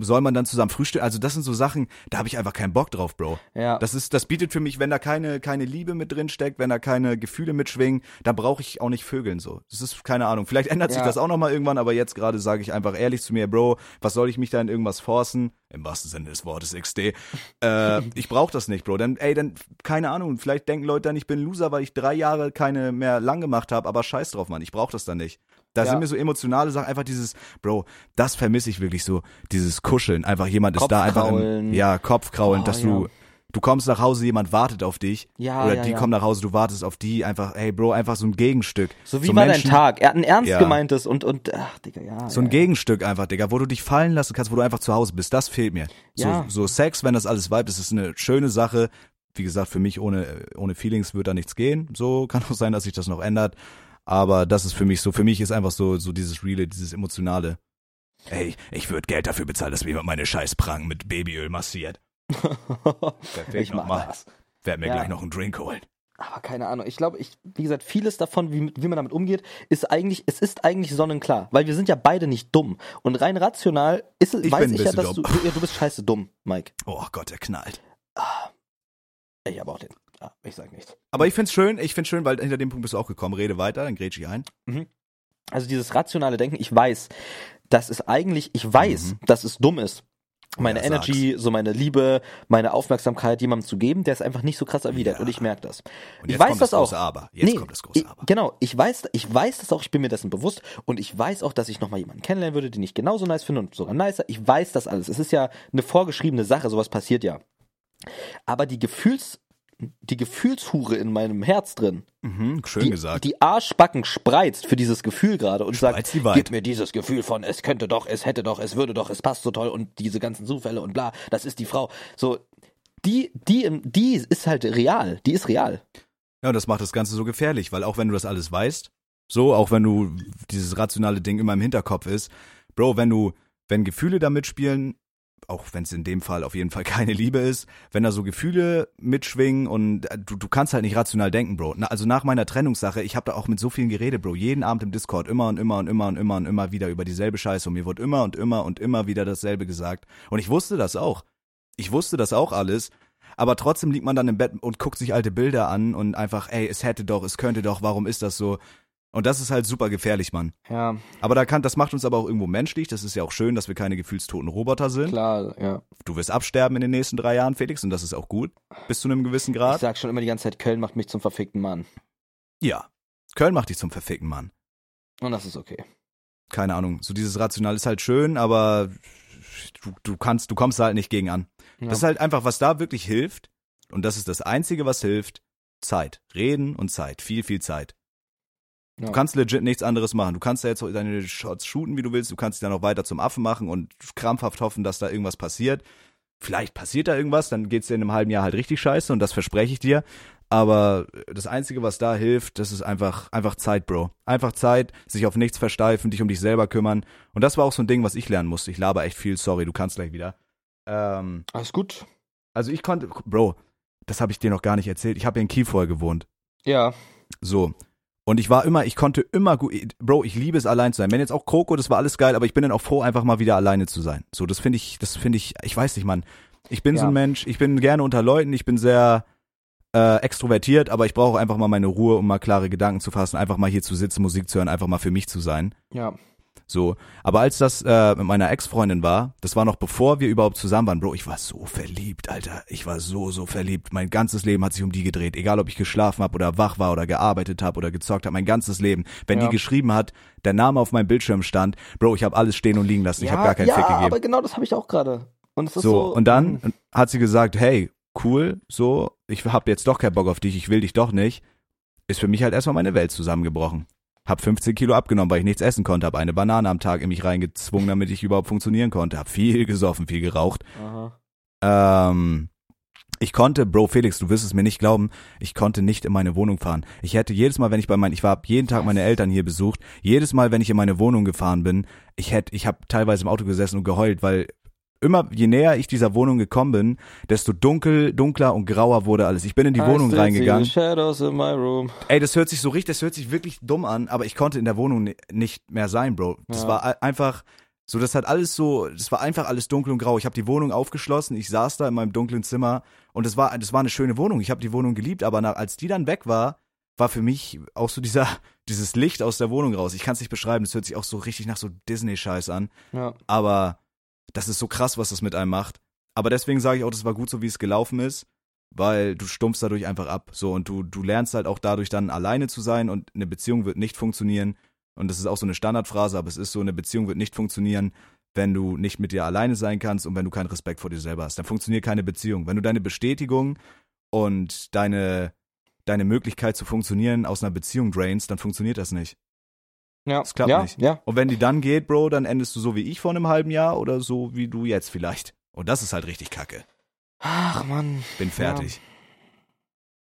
soll man dann zusammen frühstücken? Also das sind so Sachen, da habe ich einfach keinen Bock drauf, Bro. Ja. Das ist, das bietet für mich, wenn da keine, keine Liebe mit drin steckt, wenn da keine Gefühle mitschwingen, dann brauche ich auch nicht Vögeln so. Das ist keine Ahnung. Vielleicht ändert sich Ja. das auch noch mal irgendwann, aber jetzt gerade sage ich einfach ehrlich zu mir, Bro, was soll ich mich da in irgendwas forcen? Im wahrsten Sinne des Wortes XD. Äh, ich brauche das nicht, Bro. Dann, ey, dann keine Ahnung. Vielleicht denken Leute dann, ich bin Loser, weil ich drei Jahre keine mehr lang gemacht habe. Aber scheiß drauf, Mann. Ich brauche das dann nicht. Da Ja. sind mir so emotionale Sachen, einfach dieses, Bro, das vermisse ich wirklich so, dieses Kuscheln. Einfach jemand ist da einfach im, ja, Kopfkraulen, Oh, dass ja. du, du kommst nach Hause, jemand wartet auf dich. Ja, oder ja, die kommen nach Hause, du wartest auf die. Einfach, hey, Bro, einfach so ein Gegenstück. So wie so war Menschen- dein Tag? Er hat ein ernst gemeintes und, und, ach, Digga, ja. So ein Gegenstück einfach, Digga, wo du dich fallen lassen kannst, wo du einfach zu Hause bist. Das fehlt mir. So, Ja. so Sex, wenn das alles vibe, das ist eine schöne Sache. Wie gesagt, für mich ohne, ohne Feelings wird da nichts gehen. So kann auch sein, dass sich das noch ändert. Aber das ist für mich so, für mich ist einfach so, so dieses Reale, dieses Emotionale. Ey, ich würde Geld dafür bezahlen, dass mir jemand meine Scheißpranken mit Babyöl massiert. Ich mach nochmal. das. Werd mir Ja. gleich noch einen Drink holen. Aber keine Ahnung. Ich glaube, ich, wie gesagt, vieles davon, wie, wie man damit umgeht, ist eigentlich, es ist eigentlich sonnenklar. Weil wir sind ja beide nicht dumm. Und rein rational ist es, Ich weiß ich ja, dass du, du, ja, du bist scheiße dumm, Mike. Oh Gott, der knallt. Ich habe auch den. Ja, ich sag nichts. Aber ich find's schön, ich find's schön, weil hinter dem Punkt bist du auch gekommen. Rede weiter, dann grätsch ich ein. Also dieses rationale Denken, ich weiß, dass es eigentlich, ich weiß, dass es dumm ist. Meine Ja, Energy, so meine Liebe, meine Aufmerksamkeit jemandem zu geben, der es einfach nicht so krass erwidert. Ja. Und ich merke das. Und ich jetzt weiß kommt das das große auch. Aber. Jetzt kommt das große ich, Aber. Genau, ich weiß, ich weiß das auch, ich bin mir dessen bewusst und ich weiß auch, dass ich nochmal jemanden kennenlernen würde, den ich genauso nice finde und sogar nicer. Ich weiß das alles. Es ist ja eine vorgeschriebene Sache, sowas passiert ja. Aber die Gefühls, die Gefühlshure in meinem Herz drin, Mhm, schön die, gesagt. die Arschbacken spreizt für dieses Gefühl gerade und sagt, Spreizt weit. gib mir dieses Gefühl von, es könnte doch, es hätte doch, es würde doch, es passt so toll und diese ganzen Zufälle und bla, das ist die Frau. So, die, die, die ist halt real, die ist real. Ja, und das macht das Ganze so gefährlich, weil auch wenn du das alles weißt, so, auch wenn du dieses rationale Ding immer im Hinterkopf ist, Bro, wenn du, wenn Gefühle da mitspielen, auch wenn es in dem Fall auf jeden Fall keine Liebe ist, wenn da so Gefühle mitschwingen und äh, du, du kannst halt nicht rational denken, Bro. Na, also nach meiner Trennungssache, ich habe da auch mit so vielen geredet, Bro, jeden Abend im Discord, immer und immer und immer und immer und immer wieder über dieselbe Scheiße und mir wurde immer und immer und immer wieder dasselbe gesagt und ich wusste das auch. Ich wusste das auch alles, aber trotzdem liegt man dann im Bett und guckt sich alte Bilder an und einfach, ey, es hätte doch, es könnte doch, warum ist das so? Und das ist halt super gefährlich, Mann. Ja, Aber da kann, das macht uns aber auch irgendwo menschlich. Das ist ja auch schön, dass wir keine gefühlstoten Roboter sind. klar, ja. Du wirst absterben in den nächsten drei Jahren, Felix, und das ist auch gut. Bis zu einem gewissen Ich Grad. sag schon immer die ganze Zeit, Köln macht mich zum verfickten Mann. Ja. Köln macht dich zum verfickten Mann. Und das ist okay. Keine Ahnung. So dieses Rational ist halt schön, aber du, du kannst, du kommst da halt nicht gegen an. Ja. Das ist halt einfach, was da wirklich hilft. Und das ist das Einzige, was hilft. Zeit. Reden und Zeit. Viel, viel Zeit. Ja. Du kannst legit nichts anderes machen. Du kannst da jetzt deine Shots shooten, wie du willst. Du kannst dich dann noch weiter zum Affen machen und krampfhaft hoffen, dass da irgendwas passiert. Vielleicht passiert da irgendwas, dann geht's dir in einem halben Jahr halt richtig scheiße und das verspreche ich dir. Aber das Einzige, was da hilft, das ist einfach, einfach Zeit, Bro. Einfach Zeit, sich auf nichts versteifen, dich um dich selber kümmern. Und das war auch so ein Ding, was ich lernen musste. Ich laber echt viel, sorry, du kannst gleich wieder. Ähm, Alles gut. also ich konnte, Bro, das habe ich dir noch gar nicht erzählt. Ich habe ja in Kiel vorher gewohnt. Ja. So. Und ich war immer, ich konnte immer gut, Bro, ich liebe es allein zu sein. Wenn jetzt auch Coco, das war alles geil, aber ich bin dann auch froh, einfach mal wieder alleine zu sein. So, das finde ich, das finde ich, ich weiß nicht, Mann. Ich bin so Ja. ein Mensch, ich bin gerne unter Leuten, ich bin sehr äh, extrovertiert, aber ich brauche einfach mal meine Ruhe, um mal klare Gedanken zu fassen, einfach mal hier zu sitzen, Musik zu hören, einfach mal für mich zu sein. Ja. So, aber als das äh, mit meiner Ex-Freundin war, das war noch bevor wir überhaupt zusammen waren, Bro, ich war so verliebt, Alter. Ich war so, so verliebt. Mein ganzes Leben hat sich um die gedreht. Egal, ob ich geschlafen habe oder wach war oder gearbeitet habe oder gezockt habe, mein ganzes Leben. Wenn Ja. die geschrieben hat, der Name auf meinem Bildschirm stand, Bro, ich habe alles stehen und liegen lassen. Ich habe gar keinen ja, Fick gegeben. aber genau das habe ich auch gerade. Und So, so. und dann hat sie gesagt, hey, cool, so, ich hab jetzt doch keinen Bock auf dich, ich will dich doch nicht. Ist für mich halt erstmal meine Welt zusammengebrochen. Hab 15 Kilo abgenommen, weil ich nichts essen konnte, hab eine Banane am Tag in mich reingezwungen, damit ich überhaupt funktionieren konnte. Hab viel gesoffen, viel geraucht. Aha. Ähm, ich konnte, Bro Felix, du wirst es mir nicht glauben, ich konnte nicht in meine Wohnung fahren. Ich hätte jedes Mal, wenn ich bei meinen, ich war hab jeden Tag meine Eltern hier besucht, jedes Mal, wenn ich in meine Wohnung gefahren bin, ich hätte, ich habe teilweise im Auto gesessen und geheult, weil immer, je näher ich dieser Wohnung gekommen bin, desto dunkel, dunkler und grauer wurde alles. Ich bin in die I Wohnung reingegangen. in. Ey, das hört sich so richtig, das hört sich wirklich dumm an, aber ich konnte in der Wohnung ni- nicht mehr sein, Bro. Das Ja. war einfach so, das hat alles so, das war einfach alles dunkel und grau. Ich habe die Wohnung aufgeschlossen, ich saß da in meinem dunklen Zimmer und das war, das war eine schöne Wohnung. Ich habe die Wohnung geliebt, aber nach, als die dann weg war, war für mich auch so dieser, dieses Licht aus der Wohnung raus. Ich kann es nicht beschreiben, das hört sich auch so richtig nach so Disney-Scheiß an. Ja. Aber das ist so krass, was das mit einem macht. Aber deswegen sage ich auch, das war gut so, wie es gelaufen ist, weil du stumpfst dadurch einfach ab. So und du, du lernst halt auch dadurch dann alleine zu sein und eine Beziehung wird nicht funktionieren. Und das ist auch so eine Standardphrase, aber es ist so, eine Beziehung wird nicht funktionieren, wenn du nicht mit dir alleine sein kannst und wenn du keinen Respekt vor dir selber hast. Dann funktioniert keine Beziehung. Wenn du deine Bestätigung und deine, deine Möglichkeit zu funktionieren aus einer Beziehung drainst, dann funktioniert das nicht. Ja. Das klappt ja, nicht. Ja. Und wenn die dann geht, Bro, dann endest du so wie ich vor einem halben Jahr oder so wie du jetzt vielleicht. Und das ist halt richtig kacke. Ach man. Bin fertig.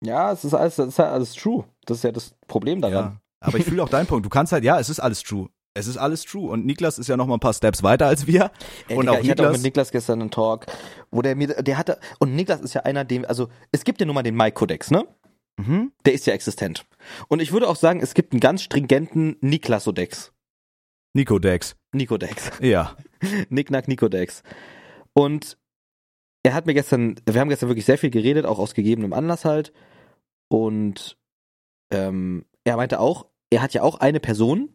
Ja, es ist alles, das ist ja alles true. Das ist ja das Problem Ja. daran. Aber ich fühle auch deinen Punkt. Du kannst halt, ja, es ist alles true. Es ist alles true. Und Niklas ist ja noch mal ein paar Steps weiter als wir. Ey, Und Digga, auch ich hatte auch mit Niklas gestern einen Talk, wo der mir, der hatte, und Niklas ist ja einer, dem, also es gibt ja nun mal den Mike-Kodex, ne? Mhm. Der ist ja existent. Und ich würde auch sagen, es gibt einen ganz stringenten Niklasodex. Nico Dex. Nikodex. Ja. Nicknack Nikodex. Und er hat mir gestern, wir haben gestern wirklich sehr viel geredet, auch aus gegebenem Anlass halt. Und ähm, er meinte auch, er hat ja auch eine Person,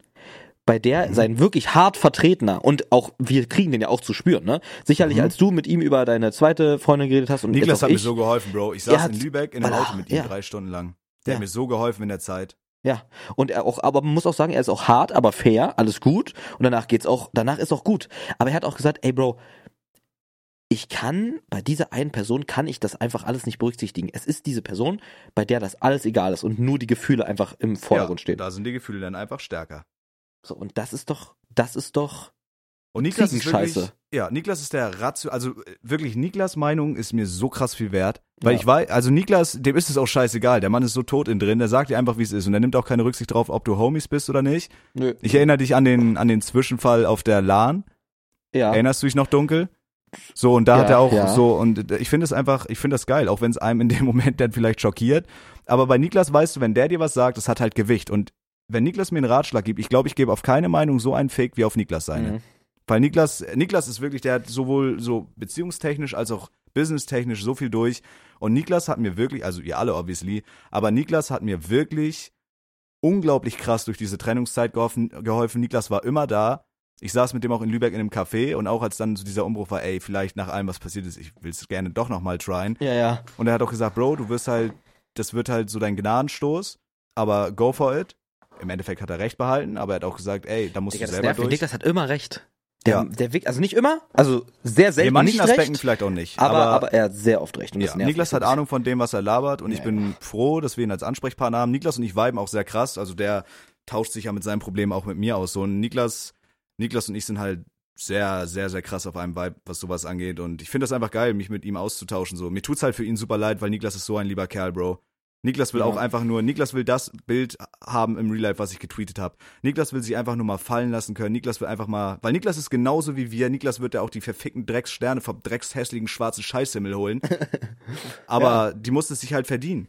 bei der Mhm. sein wirklich hart Vertretener und auch wir kriegen den ja auch zu spüren, ne? Sicherlich, Mhm. als du mit ihm über deine zweite Freundin geredet hast und Niklas hat mir ich, so geholfen, Bro. Ich saß hat- in Lübeck in einem Auto mit ihm ja. drei Stunden lang. Der Ja. hat mir so geholfen in der Zeit. Ja, und er auch, aber man muss auch sagen, er ist auch hart, aber fair, alles gut. Und danach geht's auch, danach ist auch gut. Aber er hat auch gesagt, ey Bro, ich kann, bei dieser einen Person kann ich das einfach alles nicht berücksichtigen. Es ist diese Person, bei der das alles egal ist und nur die Gefühle einfach im Vordergrund ja, stehen. Da sind die Gefühle dann einfach stärker. So, und das ist doch, das ist doch, Und Niklas ist wirklich, ja, Niklas ist der Ratio, also äh, wirklich Niklas Meinung ist mir so krass viel wert, weil Ja. ich weiß, also Niklas, dem ist es auch scheißegal, der Mann ist so tot in drin, der sagt dir einfach, wie es ist und der nimmt auch keine Rücksicht drauf, ob du Homies bist oder nicht. nö. Ich erinnere dich an den an den Zwischenfall auf der LAN. ja. Erinnerst du dich noch dunkel? So und da hat Ja, er auch ja. so und äh, ich finde es einfach, ich finde das geil, auch wenn es einem in dem Moment dann vielleicht schockiert, aber bei Niklas weißt du, wenn der dir was sagt, das hat halt Gewicht und wenn Niklas mir einen Ratschlag gibt, ich glaube, ich gebe auf keine Meinung so einen Fake wie auf Niklas seine. Mhm. Weil Niklas, Niklas ist wirklich, der hat sowohl so beziehungstechnisch als auch businesstechnisch so viel durch. Und Niklas hat mir wirklich, also ihr alle obviously, aber Niklas hat mir wirklich unglaublich krass durch diese Trennungszeit geholfen. geholfen. Niklas war immer da. Ich saß mit dem auch in Lübeck in einem Café und auch als dann so dieser Umbruch war, ey, vielleicht nach allem, was passiert ist, ich will es gerne doch nochmal tryen. Ja, ja. Und er hat auch gesagt, Bro, du wirst halt, das wird halt so dein Gnadenstoß, aber go for it. Im Endeffekt hat er recht behalten, aber er hat auch gesagt, ey, da musst Digga, du das selber nervt mich. durch. Niklas hat immer recht. Der, Ja. der Weg, also nicht immer, also sehr In selten manchen nicht Aspekten recht, vielleicht auch nicht. aber, aber, aber, er hat sehr oft recht. Und das ja, nervt Niklas hat Ahnung von dem, was er labert und ich Ja, bin froh, dass wir ihn als Ansprechpartner haben. Niklas und ich viben auch sehr krass. Also der tauscht sich ja mit seinen Problemen auch mit mir aus. So und Niklas, Niklas und ich sind halt sehr, sehr, sehr krass auf einem Vibe, was sowas angeht. Und ich finde das einfach geil, mich mit ihm auszutauschen. So, mir tut's halt für ihn super leid, weil Niklas ist so ein lieber Kerl, Bro. Niklas will Ja. auch einfach nur, Niklas will das Bild haben im Real Life, was ich getweetet habe. Niklas will sich einfach nur mal fallen lassen können. Niklas will einfach mal, weil Niklas ist genauso wie wir. Niklas wird ja auch die verfickten Dreckssterne vom dreckshässlichen schwarzen Scheißhimmel holen. Aber die muss es sich halt verdienen.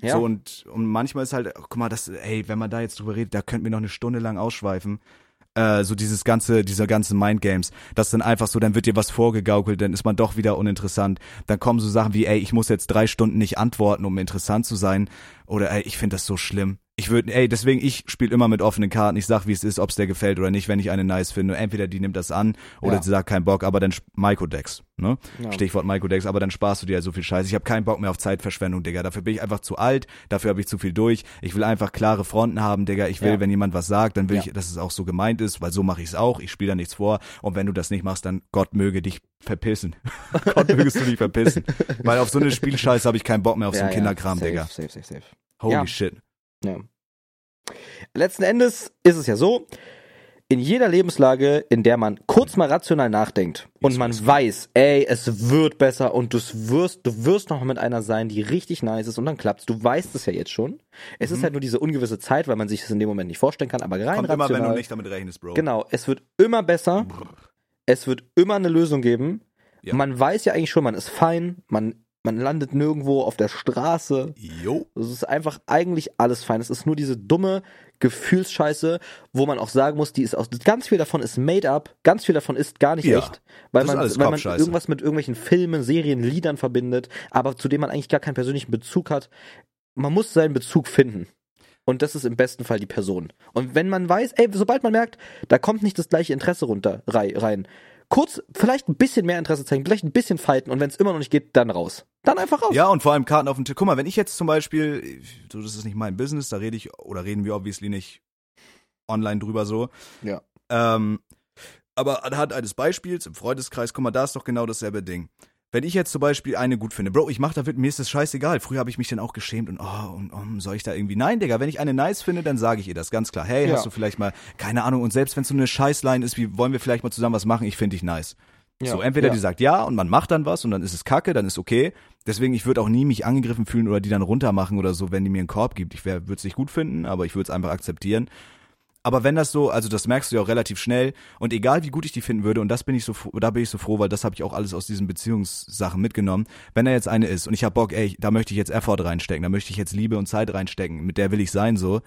Ja. So und, und manchmal ist halt, guck mal, das, ey, wenn man da jetzt drüber redet, da könnten wir noch eine Stunde lang ausschweifen. Äh, so dieses ganze, diese ganzen Mindgames, das dann einfach so, dann wird dir was vorgegaukelt, dann ist man doch wieder uninteressant. Dann kommen so Sachen wie, ey, ich muss jetzt drei Stunden nicht antworten, um interessant zu sein. Oder ey, ich finde das so schlimm. Ich würde, ey, deswegen, ich spiele immer mit offenen Karten. Ich sag, wie es ist, ob es der gefällt oder nicht, wenn ich eine nice finde. Entweder die nimmt das an oder Ja. sie sagt keinen Bock, aber dann Microdex, ne? Ja. Stichwort Microdex, aber dann sparst du dir ja so viel Scheiße. Ich habe keinen Bock mehr auf Zeitverschwendung, Digga. Dafür bin ich einfach zu alt, dafür habe ich zu viel durch. Ich will einfach klare Fronten haben, Digga. Ich will, Ja. wenn jemand was sagt, dann will ich, dass es auch so gemeint ist, weil so mache ich es auch. Ich spiele da nichts vor. Und wenn du das nicht machst, dann Gott möge dich verpissen. Gott mögest du dich verpissen. weil auf so eine Spielscheiße habe ich keinen Bock mehr auf so einen. Kinderkram, safe, Digga. Safe, safe, safe. Holy shit. Ja. Letzten Endes ist es ja so, in jeder Lebenslage, in der man kurz mal rational nachdenkt und man weiß, ey, es wird besser und du wirst, du wirst noch mit einer sein, die richtig nice ist und dann klappt's. Du weißt es ja jetzt schon. Es ist halt nur diese ungewisse Zeit, weil man sich das in dem Moment nicht vorstellen kann, aber rein Mhm. Kommt immer, rational. wenn du nicht damit rechnest, Bro. Genau, es wird immer besser. Es wird immer eine Lösung geben. Ja. Man weiß ja eigentlich schon, man ist fein, man, man landet nirgendwo auf der Straße. Jo. Es ist einfach eigentlich alles fein. Es ist nur diese dumme Gefühlsscheiße, wo man auch sagen muss, die ist aus ganz viel davon ist made up, ganz viel davon ist gar nicht Ja, echt, weil man weil man irgendwas mit irgendwelchen Filmen, Serien, Liedern verbindet, aber zu dem man eigentlich gar keinen persönlichen Bezug hat. Man muss seinen Bezug finden. Und das ist im besten Fall die Person. Und wenn man weiß, ey, sobald man merkt, da kommt nicht das gleiche Interesse runter rei- rein, kurz vielleicht ein bisschen mehr Interesse zeigen, vielleicht ein bisschen fighten und wenn es immer noch nicht geht, dann raus. Dann einfach raus. Ja, und vor allem Karten auf dem Tisch. Guck mal, wenn ich jetzt zum Beispiel, so, das ist nicht mein Business, da rede ich, oder reden wir obviously nicht online drüber so. Ja. Ähm, aber anhand eines Beispiels im Freundeskreis, guck mal, da ist doch genau dasselbe Ding. Wenn ich jetzt zum Beispiel eine gut finde, Bro, ich mach da, mir ist das scheißegal. Früher habe ich mich dann auch geschämt und oh, und, oh, soll ich da irgendwie. Nein, Digga, wenn ich eine nice finde, dann sage ich ihr das ganz klar. Hey, Ja. hast du vielleicht mal, keine Ahnung, und selbst wenn es so eine Scheißline ist, wie wollen wir vielleicht mal zusammen was machen, ich finde dich nice. Ja. So, entweder Ja. die sagt ja und man macht dann was und dann ist es kacke, dann ist okay. Deswegen, ich würde auch nie mich angegriffen fühlen oder die dann runtermachen oder so, wenn die mir einen Korb gibt. Ich würde es nicht gut finden, aber ich würde es einfach akzeptieren. Aber wenn das so, also das merkst du ja auch relativ schnell und egal wie gut ich die finden würde und das bin ich so, da bin ich so froh, weil das habe ich auch alles aus diesen Beziehungssachen mitgenommen. Wenn da jetzt eine ist und ich habe Bock, ey, da möchte ich jetzt Effort reinstecken, da möchte ich jetzt Liebe und Zeit reinstecken, mit der will ich sein so.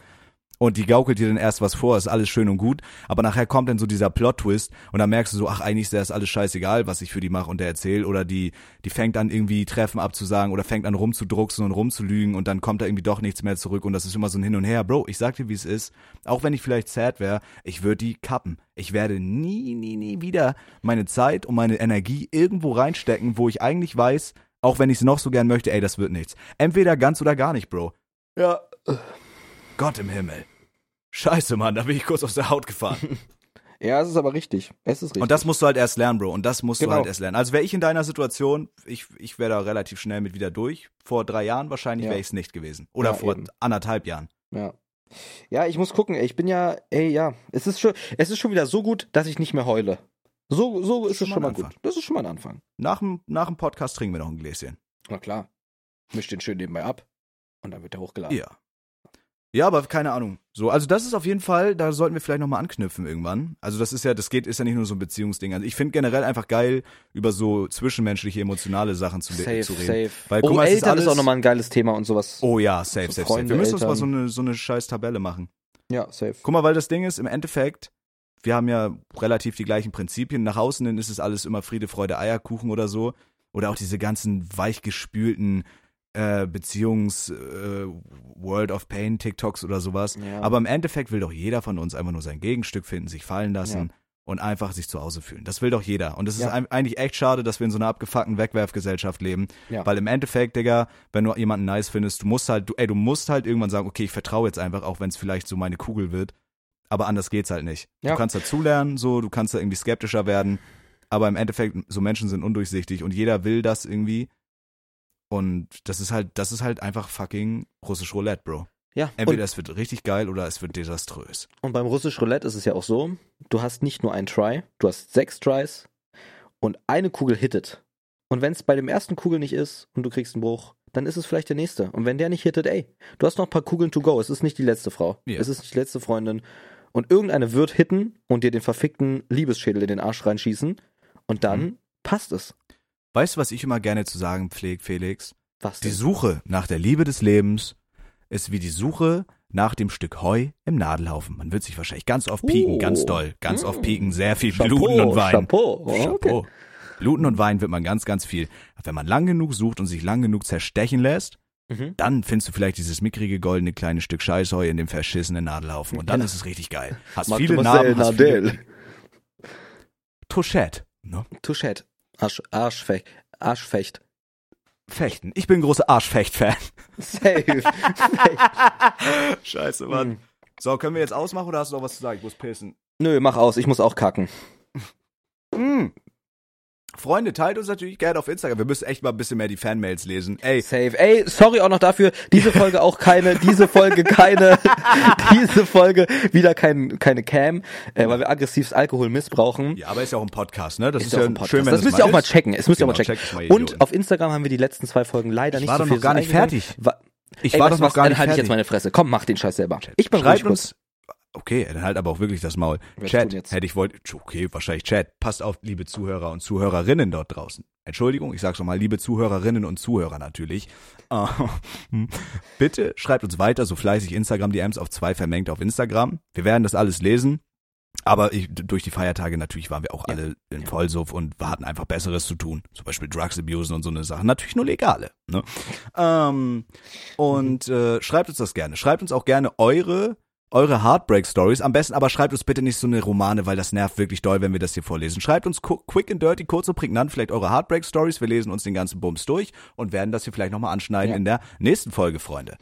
Und die gaukelt dir dann erst was vor, ist alles schön und gut, aber nachher kommt dann so dieser Plot-Twist und dann merkst du so, ach, eigentlich ist das alles scheißegal, was ich für die mache und der erzähle oder die, die fängt an irgendwie Treffen abzusagen oder fängt an rumzudrucksen und rumzulügen und dann kommt da irgendwie doch nichts mehr zurück und das ist immer so ein Hin und Her. Bro, ich sag dir, wie es ist, auch wenn ich vielleicht sad wäre, ich würde die kappen. Ich werde nie, nie, nie wieder meine Zeit und meine Energie irgendwo reinstecken, wo ich eigentlich weiß, auch wenn ich es noch so gern möchte, ey, das wird nichts. Entweder ganz oder gar nicht, Bro. Ja. Gott im Himmel. Scheiße, Mann, da bin ich kurz aus der Haut gefahren. Ja, es ist aber richtig. Es ist richtig. Und das musst du halt erst lernen, Bro. Und das musst Genau. du halt erst lernen. Also wäre ich in deiner Situation, ich, ich wäre da relativ schnell mit wieder durch. Vor drei Jahren wahrscheinlich Ja. wäre ich es nicht gewesen. Oder Ja, vor eben. anderthalb Jahren. Ja. Ja, ich muss gucken. Ich bin ja, ey, ja, es ist schon, es ist schon wieder so gut, dass ich nicht mehr heule. So, so ist Schon es mal schon mal ein gut. Anfang. Das ist schon mal ein Anfang. Nach dem, nach dem Podcast trinken wir noch ein Gläschen. Na klar. Misch den schön nebenbei ab und dann wird der hochgeladen. Ja. Ja, aber keine Ahnung. So, also das ist auf jeden Fall, da sollten wir vielleicht nochmal anknüpfen irgendwann. Also das ist ja, das geht, ist ja nicht nur so ein Beziehungsding. Also ich finde generell einfach geil, über so zwischenmenschliche, emotionale Sachen zu, Safe, zu reden. safe. Weil, oh, guck mal, ist Eltern ist, alles- auch nochmal ein geiles Thema und sowas. Oh ja, safe, So safe, safe. Freunde, Wir müssen uns mal Eltern. so eine, so eine scheiß Tabelle machen. Ja, safe. Guck mal, weil das Ding ist, im Endeffekt, wir haben ja relativ die gleichen Prinzipien. Nach außen hin ist es alles immer Friede, Freude, Eierkuchen oder so. Oder auch diese ganzen weichgespülten äh, Beziehungs äh, World of Pain TikToks oder sowas. Ja. Aber im Endeffekt will doch jeder von uns einfach nur sein Gegenstück finden, sich fallen lassen und einfach sich zu Hause fühlen. Das will doch jeder. Und es Ja. ist eigentlich echt schade, dass wir in so einer abgefuckten Wegwerfgesellschaft leben. Ja. Weil im Endeffekt, Digga, wenn du jemanden nice findest, du musst halt, du, ey, du musst halt irgendwann sagen, okay, ich vertraue jetzt einfach, auch wenn es vielleicht so meine Kugel wird. Aber anders geht's halt nicht. Ja. Du kannst dazulernen, so, du kannst da irgendwie skeptischer werden. Aber im Endeffekt, so Menschen sind undurchsichtig und jeder will das irgendwie. Und das ist halt, das ist halt einfach fucking russisch Roulette, Bro. Ja, Entweder es wird richtig geil oder es wird desaströs. und beim russisch Roulette ist es ja auch so, du hast nicht nur einen Try, du hast sechs Tries und eine Kugel hittet. Und wenn es bei dem ersten Kugel nicht ist und du kriegst einen Bruch, dann ist es vielleicht der nächste. Und wenn der nicht hittet, ey, du hast noch ein paar Kugeln to go. Es ist nicht die letzte Frau. Ja. Es ist nicht die letzte Freundin. Und irgendeine wird hitten und dir den verfickten Liebesschädel in den Arsch reinschießen. Und dann Mhm. passt es. Weißt du, was ich immer gerne zu sagen pflege, Felix? Was Die? Suche nach der Liebe des Lebens ist wie die Suche nach dem Stück Heu im Nadelhaufen. Man wird sich wahrscheinlich ganz oft pieken, Oh. ganz doll. Ganz oft Mm. pieken, sehr viel Chapeau, Bluten und Wein. Chapeau. Oh, okay. Chapeau. Bluten und Wein wird man ganz, ganz viel. Wenn man lang genug sucht und sich lang genug zerstechen lässt, Mhm. dann findest du vielleicht dieses mickrige goldene kleine Stück Scheißheu in dem verschissenen Nadelhaufen. Und dann Ja. ist es richtig geil. Hast Marc viele Narben, hast Nadel. viele Touchette. Ne? Touchette. Arsch, Arschfecht. Arschfecht. Fechten. Ich bin ein großer Arschfecht-Fan. Safe. Scheiße, Mann. So, können wir jetzt ausmachen oder hast du noch was zu sagen? Ich muss pissen. Nö, mach aus, ich muss auch kacken. Mm. Freunde, teilt uns natürlich gerne auf Instagram. Wir müssen echt mal ein bisschen mehr die Fanmails lesen. Ey, Safe. Ey, sorry auch noch dafür. Diese Folge auch keine, diese Folge keine, diese Folge wieder kein, keine Cam, äh, weil wir aggressivst Alkohol missbrauchen. ja, aber ist ja auch ein Podcast, ne? Das ist, ja ja auch ein Podcast. schön, wenn das müsst ihr auch mal checken. Es müsst ihr auch mal Genau, checken. checkt es mal, Und auf Instagram haben wir die letzten zwei Folgen leider nicht war so doch viel noch gar nicht fertig. Ich Ey, war doch noch was? gar Dann nicht halte ich fertig. jetzt meine Fresse. Komm, mach den Scheiß selber. Ich bin ruhig Schreibt kurz. Okay, dann halt aber auch wirklich das Maul. Wir Chat, hätte ich wollt. Okay, wahrscheinlich Chat. Passt auf, liebe Zuhörer und Zuhörerinnen dort draußen. Entschuldigung, ich sag's nochmal, liebe Zuhörerinnen und Zuhörer natürlich. Äh, Bitte schreibt uns weiter so fleißig Instagram-DMs auf zwei vermengt auf Instagram. Wir werden das alles lesen. Aber ich, durch die Feiertage natürlich waren wir auch Ja. alle in Vollsuff und hatten einfach Besseres zu tun. Zum Beispiel Drugs abusen und so eine Sachen. Natürlich nur legale. Ne? Ähm, und äh, schreibt uns das gerne. Schreibt uns auch gerne eure eure Heartbreak Stories. Am besten aber schreibt uns bitte nicht so eine Romane, weil das nervt wirklich doll, wenn wir das hier vorlesen. Schreibt uns quick and dirty, kurz und prägnant vielleicht eure Heartbreak Stories. Wir lesen uns den ganzen Bums durch und werden das hier vielleicht nochmal anschneiden Ja. in der nächsten Folge, Freunde.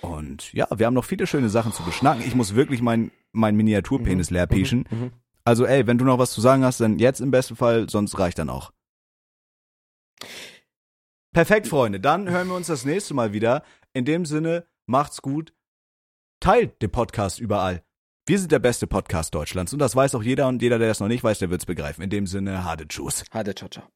Und ja, wir haben noch viele schöne Sachen zu beschnacken. Ich muss wirklich mein, mein Miniaturpenis leer pieschen. Mhm. Also ey, wenn du noch was zu sagen hast, dann jetzt im besten Fall, sonst reicht dann auch. Perfekt, Freunde. Dann hören wir uns das nächste Mal wieder. In dem Sinne, macht's gut. Teilt den Podcast überall. Wir sind der beste Podcast Deutschlands und das weiß auch jeder und jeder, der das noch nicht weiß, der wird's begreifen. In dem Sinne, hade Tschüss. Hade, ciao, ciao.